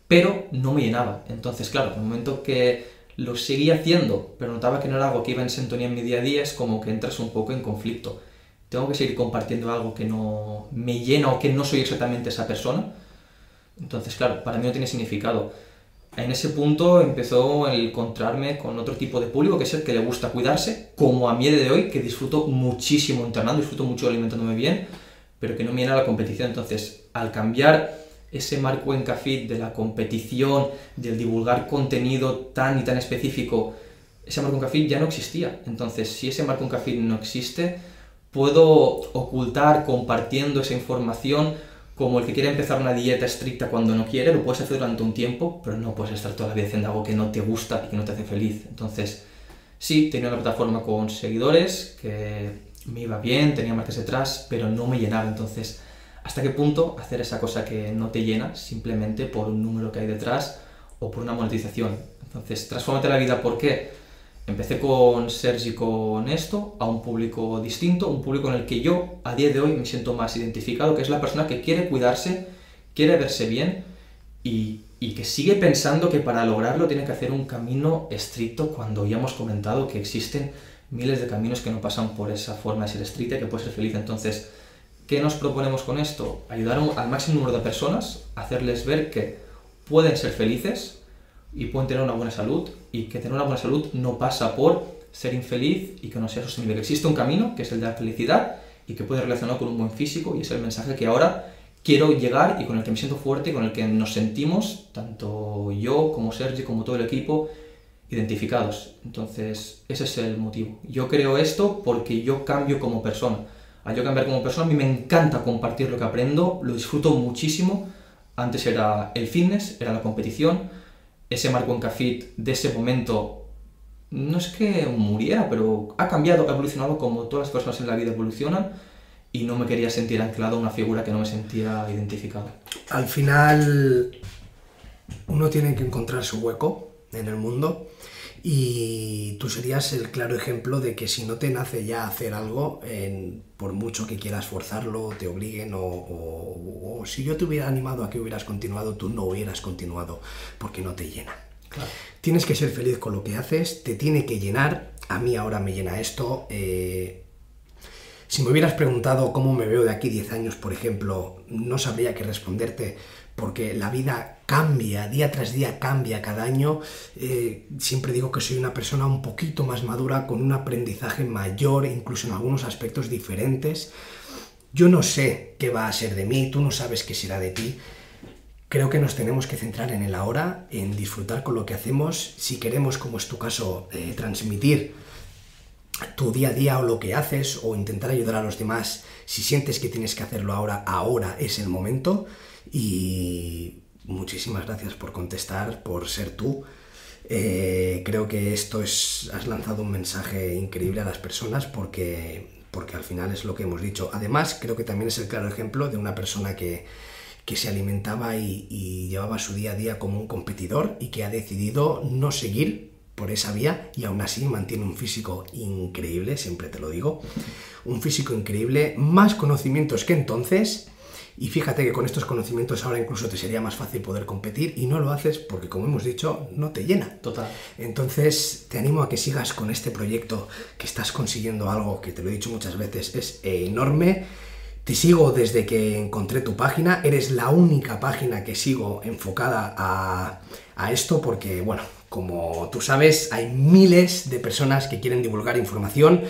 pero no me llenaba. Entonces, claro, en el momento que lo seguía haciendo, pero notaba que no era algo que iba en sintonía en mi día a día, es como que entras un poco en conflicto. Tengo que seguir compartiendo algo que no me llena o que no soy exactamente esa persona. Entonces, claro, para mí no tiene significado. En ese punto empezó el encontrarme con otro tipo de público, que es el que le gusta cuidarse, como a mí de hoy, que disfruto muchísimo entrenando, disfruto mucho alimentándome bien, pero que no me llena la competición. Entonces, al cambiar ese marco en Cafit de la competición, del divulgar contenido tan y tan específico, ese marco en Cafit ya no existía. Entonces, si ese marco en Cafit no existe, puedo ocultar compartiendo esa información como el que quiere empezar una dieta estricta cuando no quiere, lo puedes hacer durante un tiempo, pero no puedes estar toda la vida haciendo algo que no te gusta y que no te hace feliz. Entonces, sí, tenía una plataforma con seguidores, que me iba bien, tenía marcas detrás, pero no me llenaba. Entonces, ¿hasta qué punto hacer esa cosa que no te llena simplemente por un número que hay detrás o por una monetización? Entonces, transformate la vida, ¿por qué? Empecé con Sergi con esto, a un público distinto, un público en el que yo a día de hoy me siento más identificado, que es la persona que quiere cuidarse, quiere verse bien y, y que sigue pensando que para lograrlo tiene que hacer un camino estricto cuando ya hemos comentado que existen miles de caminos que no pasan por esa forma de ser estricta y que puede ser feliz. Entonces, ¿qué nos proponemos con esto? Ayudar al máximo número de personas, hacerles ver que pueden ser felices, y pueden tener una buena salud y que tener una buena salud no pasa por ser infeliz y que no sea sostenible. Que existe un camino que es el de la felicidad y que puede relacionar con un buen físico y es el mensaje que ahora quiero llegar y con el que me siento fuerte y con el que nos sentimos, tanto yo como Sergi, como todo el equipo, identificados. Entonces, ese es el motivo. Yo creo esto porque yo cambio como persona. Al yo cambiar como persona, a mí me encanta compartir lo que aprendo, lo disfruto muchísimo. Antes era el fitness, era la competición, ese Marco en Cafit de ese momento no es que muriera, pero ha cambiado, ha evolucionado como todas las personas en la vida evolucionan y no me quería sentir anclado a una figura que no me sentía identificado. Al final uno tiene que encontrar su hueco en el mundo y tú serías el claro ejemplo de que si no te nace ya hacer algo, por mucho que quieras forzarlo, te obliguen o, si yo te hubiera animado a que hubieras continuado, tú no hubieras continuado porque no te llena. Tienes que ser feliz con lo que haces, te tiene que llenar. A mí ahora me llena esto. Eh, si me hubieras preguntado cómo me veo de aquí 10 años, por ejemplo, no sabría qué responderte porque la vida cambia, día tras día cambia cada año. Eh, siempre digo que soy una persona un poquito más madura, con un aprendizaje mayor, incluso en algunos aspectos diferentes. Yo no sé qué va a ser de mí, tú no sabes qué será de ti. Creo que nos tenemos que centrar en el ahora, en disfrutar con lo que hacemos. Si queremos, como es tu caso, eh, transmitir tu día a día o lo que haces o intentar ayudar a los demás, si sientes que tienes que hacerlo ahora, ahora es el momento. Y muchísimas gracias por contestar, por ser tú. Eh, creo que esto es, has lanzado un mensaje increíble a las personas porque, porque al final es lo que hemos dicho. Además, creo que también es el claro ejemplo de una persona que, que se alimentaba y, y, llevaba su día a día como un competidor y que ha decidido no seguir por esa vía y aún así mantiene un físico increíble, siempre te lo digo, un físico increíble, más conocimientos que entonces y fíjate que con estos conocimientos ahora incluso te sería más fácil poder competir y no lo haces porque, como hemos dicho, no te llena. Total. Entonces, te animo a que sigas con este proyecto, que estás consiguiendo algo que te lo he dicho muchas veces, es enorme. Te sigo desde que encontré tu página, eres la única página que sigo enfocada a, a esto porque, bueno, como tú sabes, hay miles de personas que quieren divulgar información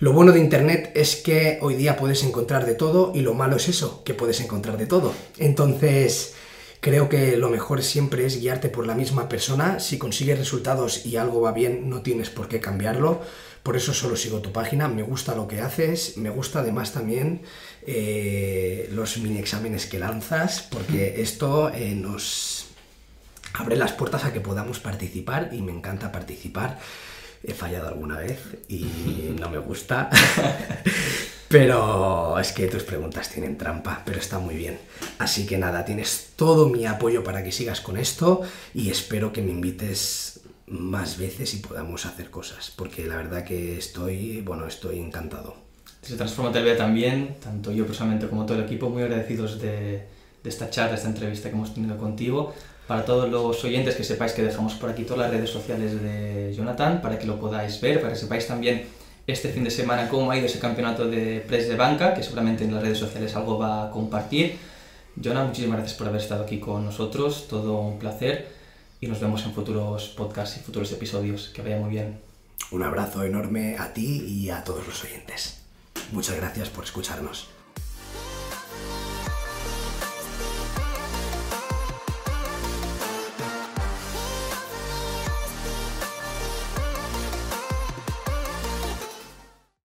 lo bueno de Internet es que hoy día puedes encontrar de todo y lo malo es eso, que puedes encontrar de todo. Entonces, creo que lo mejor siempre es guiarte por la misma persona. Si consigues resultados y algo va bien, no tienes por qué cambiarlo. Por eso solo sigo tu página, me gusta lo que haces, me gusta además también eh, los mini exámenes que lanzas, porque esto eh, nos abre las puertas a que podamos participar y me encanta participar he fallado alguna vez y no me gusta. pero es que tus preguntas tienen trampa, pero está muy bien. Así que nada, tienes todo mi apoyo para que sigas con esto y espero que me invites más veces y podamos hacer cosas, porque la verdad que estoy, bueno, estoy encantado. Desde Transforma también, tanto yo personalmente como todo el equipo, muy agradecidos de, de esta charla, de esta entrevista que hemos tenido contigo para todos los oyentes que sepáis que dejamos por aquí todas las redes sociales de Jonathan para que lo podáis ver, para que sepáis también este fin de semana cómo ha ido ese campeonato de press de banca, que seguramente en las redes sociales algo va a compartir. Jonathan, muchísimas gracias por haber estado aquí con nosotros, todo un placer y nos vemos en futuros podcasts y futuros episodios. Que vaya muy bien. Un abrazo enorme a ti y a todos los oyentes. Muchas gracias por escucharnos.